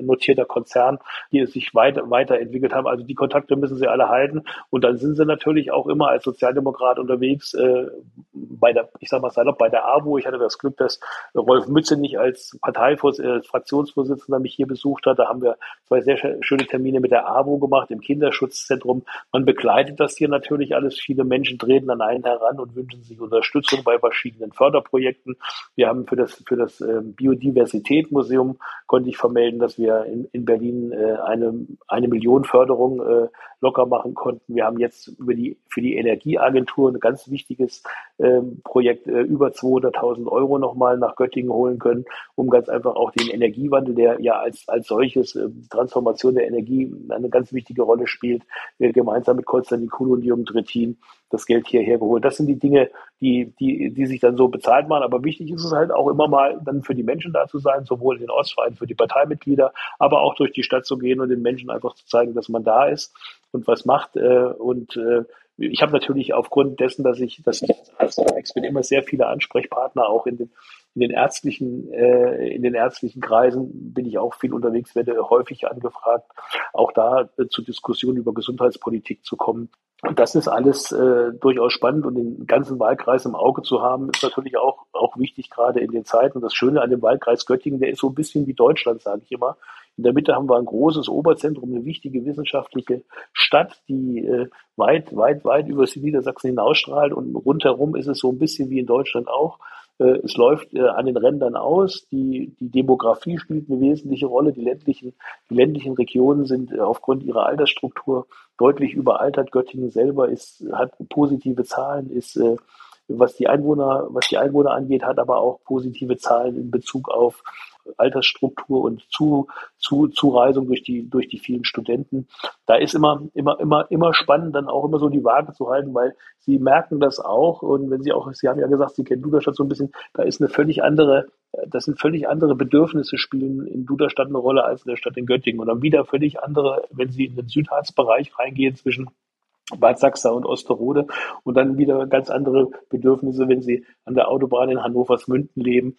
notierter Konzern, die sich weiter, weiterentwickelt haben. Also die Kontakte müssen sie alle halten. Und dann sind sie natürlich auch immer als Sozialdemokrat unterwegs, äh, bei der, ich sag mal salopp, bei der AWO. Ich hatte das Glück, dass Rolf Mütze nicht als Parteivors, äh, Fraktionsvorsitzender mich hier besucht hat. Da haben wir zwei sehr schöne Termine mit der AWO gemacht im Kinderschutzzentrum. Man begleitet das hier natürlich alles. Viele Menschen treten an einen heran und wünschen sich Unterstützung bei verschiedenen in Förderprojekten. Wir haben für das, für das ähm, Biodiversitätmuseum konnte ich vermelden, dass wir in, in Berlin äh, eine, eine Million Förderung äh, locker machen konnten. Wir haben jetzt über die, für die Energieagentur ein ganz wichtiges ähm, Projekt äh, über 200.000 Euro nochmal nach Göttingen holen können, um ganz einfach auch den Energiewandel, der ja als, als solches äh, Transformation der Energie eine ganz wichtige Rolle spielt, äh, gemeinsam mit Konstantin Kuhl und Jürgen Trittin das Geld hierher geholt. Das sind die Dinge, die, die, die sich dann so bezahlt machen. Aber wichtig ist es halt auch immer mal dann für die Menschen da zu sein, sowohl in den Ostvereinen, für die Parteimitglieder, aber auch durch die Stadt zu gehen und den Menschen einfach zu zeigen, dass man da ist und was macht. Äh, und äh, ich habe natürlich aufgrund dessen, dass ich, dass ich als Arzt bin, immer sehr viele Ansprechpartner auch in den, in den ärztlichen, äh, in den ärztlichen Kreisen bin ich auch viel unterwegs, werde häufig angefragt, auch da äh, zu Diskussionen über Gesundheitspolitik zu kommen. Und das ist alles äh, durchaus spannend und den ganzen Wahlkreis im Auge zu haben, ist natürlich auch, auch wichtig, gerade in den Zeiten. Und das Schöne an dem Wahlkreis Göttingen, der ist so ein bisschen wie Deutschland, sage ich immer. In der Mitte haben wir ein großes Oberzentrum, eine wichtige wissenschaftliche Stadt, die äh, weit, weit, weit über Niedersachsen hinausstrahlt. Und rundherum ist es so ein bisschen wie in Deutschland auch. Äh, es läuft äh, an den Rändern aus. Die, die Demografie spielt eine wesentliche Rolle. Die ländlichen, die ländlichen Regionen sind äh, aufgrund ihrer Altersstruktur deutlich überaltert. Göttingen selber ist, hat positive Zahlen, ist äh, was die Einwohner, was die Einwohner angeht, hat aber auch positive Zahlen in Bezug auf Altersstruktur und zu, zu, Zureisung durch die, durch die vielen Studenten. Da ist immer, immer, immer, immer spannend, dann auch immer so die Waage zu halten, weil sie merken das auch. Und wenn sie auch, Sie haben ja gesagt, Sie kennen Duderstadt so ein bisschen, da ist eine völlig andere, das sind völlig andere Bedürfnisse spielen in Duderstadt eine Rolle als in der Stadt in Göttingen. Und dann wieder völlig andere, wenn Sie in den Südharzbereich reingehen zwischen Bad Sachsa und Osterode und dann wieder ganz andere Bedürfnisse, wenn sie an der Autobahn in Hannovers Münden leben,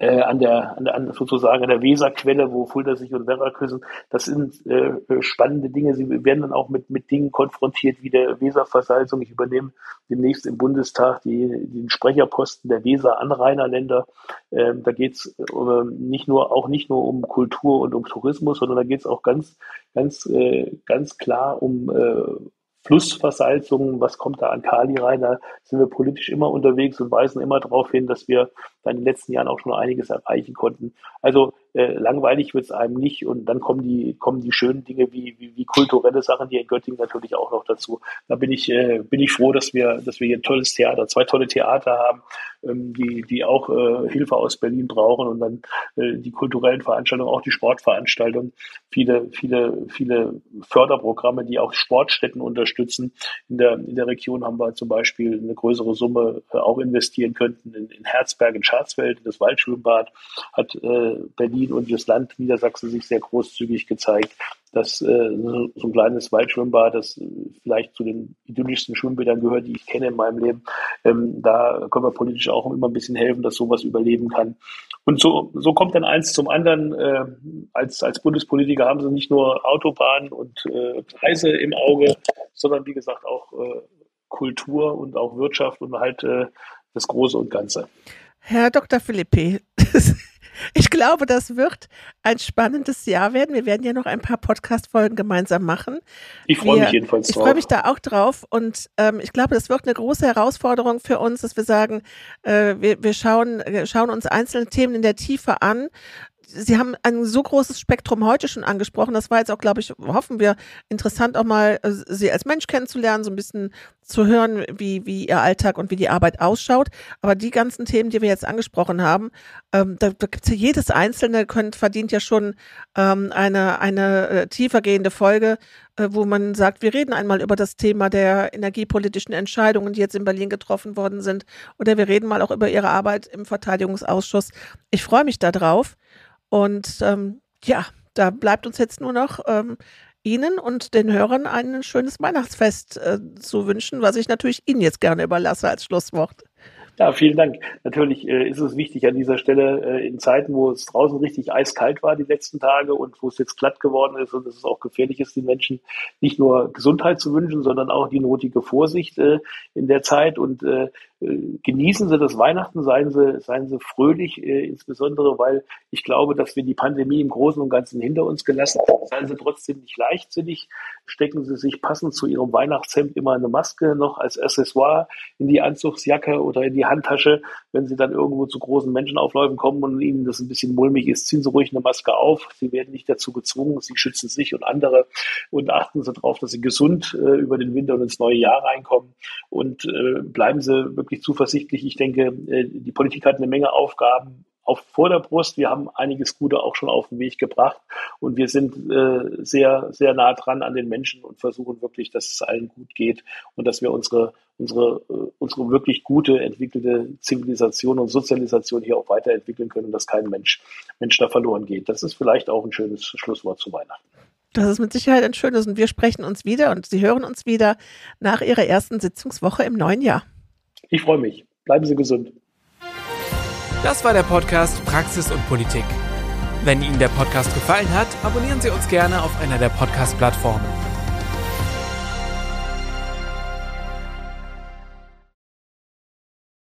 äh, an der, an der sozusagen an der Weserquelle, wo Fulda sich und Werra küssen. Das sind äh, spannende Dinge. Sie werden dann auch mit, mit Dingen konfrontiert wie der Weserversalzung. Ich übernehme demnächst im Bundestag die, den Sprecherposten der Weser-Anrainerländer. Ähm, da geht es äh, nicht nur auch nicht nur um Kultur und um Tourismus, sondern da geht es auch ganz, ganz, äh, ganz klar um äh, Flussversalzungen, was kommt da an Kali rein? Da sind wir politisch immer unterwegs und weisen immer darauf hin, dass wir in den letzten Jahren auch schon einiges erreichen konnten. Also äh, langweilig wird es einem nicht und dann kommen die, kommen die schönen Dinge wie, wie, wie kulturelle Sachen hier in Göttingen natürlich auch noch dazu. Da bin ich, äh, bin ich froh, dass wir, dass wir hier ein tolles Theater, zwei tolle Theater haben, die, die auch äh, Hilfe aus Berlin brauchen und dann äh, die kulturellen Veranstaltungen, auch die Sportveranstaltungen, viele, viele, viele Förderprogramme, die auch Sportstätten unterstützen. In der, in der Region haben wir zum Beispiel eine größere Summe äh, auch investieren könnten in, in Herzberg, in Scharzfeld, in das Waldschwimmbad, hat Berlin und das Land Niedersachsen sich sehr großzügig gezeigt, dass äh, so, so ein kleines Waldschwimmbad, das vielleicht zu den idyllischsten Schwimmbädern gehört, die ich kenne in meinem Leben, ähm, da können wir politisch auch immer ein bisschen helfen, dass sowas überleben kann. Und so, so kommt dann eins zum anderen. Äh, als, als Bundespolitiker haben sie nicht nur Autobahnen und äh, Preise im Auge, sondern wie gesagt auch äh, Kultur und auch Wirtschaft und halt äh, das Große und Ganze. Herr Dr. Philippi, ich glaube, das wird ein spannendes Jahr werden. Wir werden ja noch ein paar Podcast-Folgen gemeinsam machen. Ich freue mich jedenfalls drauf. Ich freue mich da auch drauf. Und ähm, ich glaube, das wird eine große Herausforderung für uns, dass wir sagen, äh, wir, wir schauen, schauen uns einzelne Themen in der Tiefe an, Sie haben ein so großes Spektrum heute schon angesprochen. Das war jetzt auch, glaube ich, hoffen wir, interessant auch mal, äh, Sie als Mensch kennenzulernen, so ein bisschen zu hören, wie, wie Ihr Alltag und wie die Arbeit ausschaut. Aber die ganzen Themen, die wir jetzt angesprochen haben, ähm, da, da gibt es ja jedes einzelne, könnt, verdient ja schon ähm, eine, eine äh, tiefergehende Folge, äh, wo man sagt, wir reden einmal über das Thema der energiepolitischen Entscheidungen, die jetzt in Berlin getroffen worden sind. Oder wir reden mal auch über Ihre Arbeit im Verteidigungsausschuss. Ich freue mich darauf. Und ähm, ja, da bleibt uns jetzt nur noch ähm, Ihnen und den Hörern ein schönes Weihnachtsfest äh, zu wünschen, was ich natürlich Ihnen jetzt gerne überlasse als Schlusswort. Ja, vielen Dank. Natürlich äh, ist es wichtig an dieser Stelle äh, in Zeiten, wo es draußen richtig eiskalt war die letzten Tage und wo es jetzt glatt geworden ist und es auch gefährlich ist, den Menschen nicht nur Gesundheit zu wünschen, sondern auch die notige Vorsicht äh, in der Zeit und äh, äh, genießen Sie das Weihnachten, seien Sie, seien Sie fröhlich, äh, insbesondere weil ich glaube, dass wir die Pandemie im Großen und Ganzen hinter uns gelassen haben. Seien Sie trotzdem nicht leichtsinnig. Stecken sie sich passend zu ihrem Weihnachtshemd immer eine Maske noch als Accessoire in die Anzugsjacke oder in die Handtasche. Wenn sie dann irgendwo zu großen Menschenaufläufen kommen und ihnen das ein bisschen mulmig ist, ziehen sie ruhig eine Maske auf. Sie werden nicht dazu gezwungen, sie schützen sich und andere und achten sie darauf, dass sie gesund äh, über den Winter und ins neue Jahr reinkommen und äh, bleiben sie wirklich zuversichtlich. Ich denke, äh, die Politik hat eine Menge Aufgaben auf vor der Brust. Wir haben einiges Gute auch schon auf den Weg gebracht und wir sind äh, sehr, sehr nah dran an den Menschen und versuchen wirklich, dass es allen gut geht und dass wir unsere, unsere, äh, unsere wirklich gute, entwickelte Zivilisation und Sozialisation hier auch weiterentwickeln können und dass kein Mensch, Mensch da verloren geht. Das ist vielleicht auch ein schönes Schlusswort zu Weihnachten. Das ist mit Sicherheit ein schönes und wir sprechen uns wieder und Sie hören uns wieder nach Ihrer ersten Sitzungswoche im neuen Jahr. Ich freue mich. Bleiben Sie gesund. Das war der Podcast Praxis und Politik. Wenn Ihnen der Podcast gefallen hat, abonnieren Sie uns gerne auf einer der Podcast-Plattformen.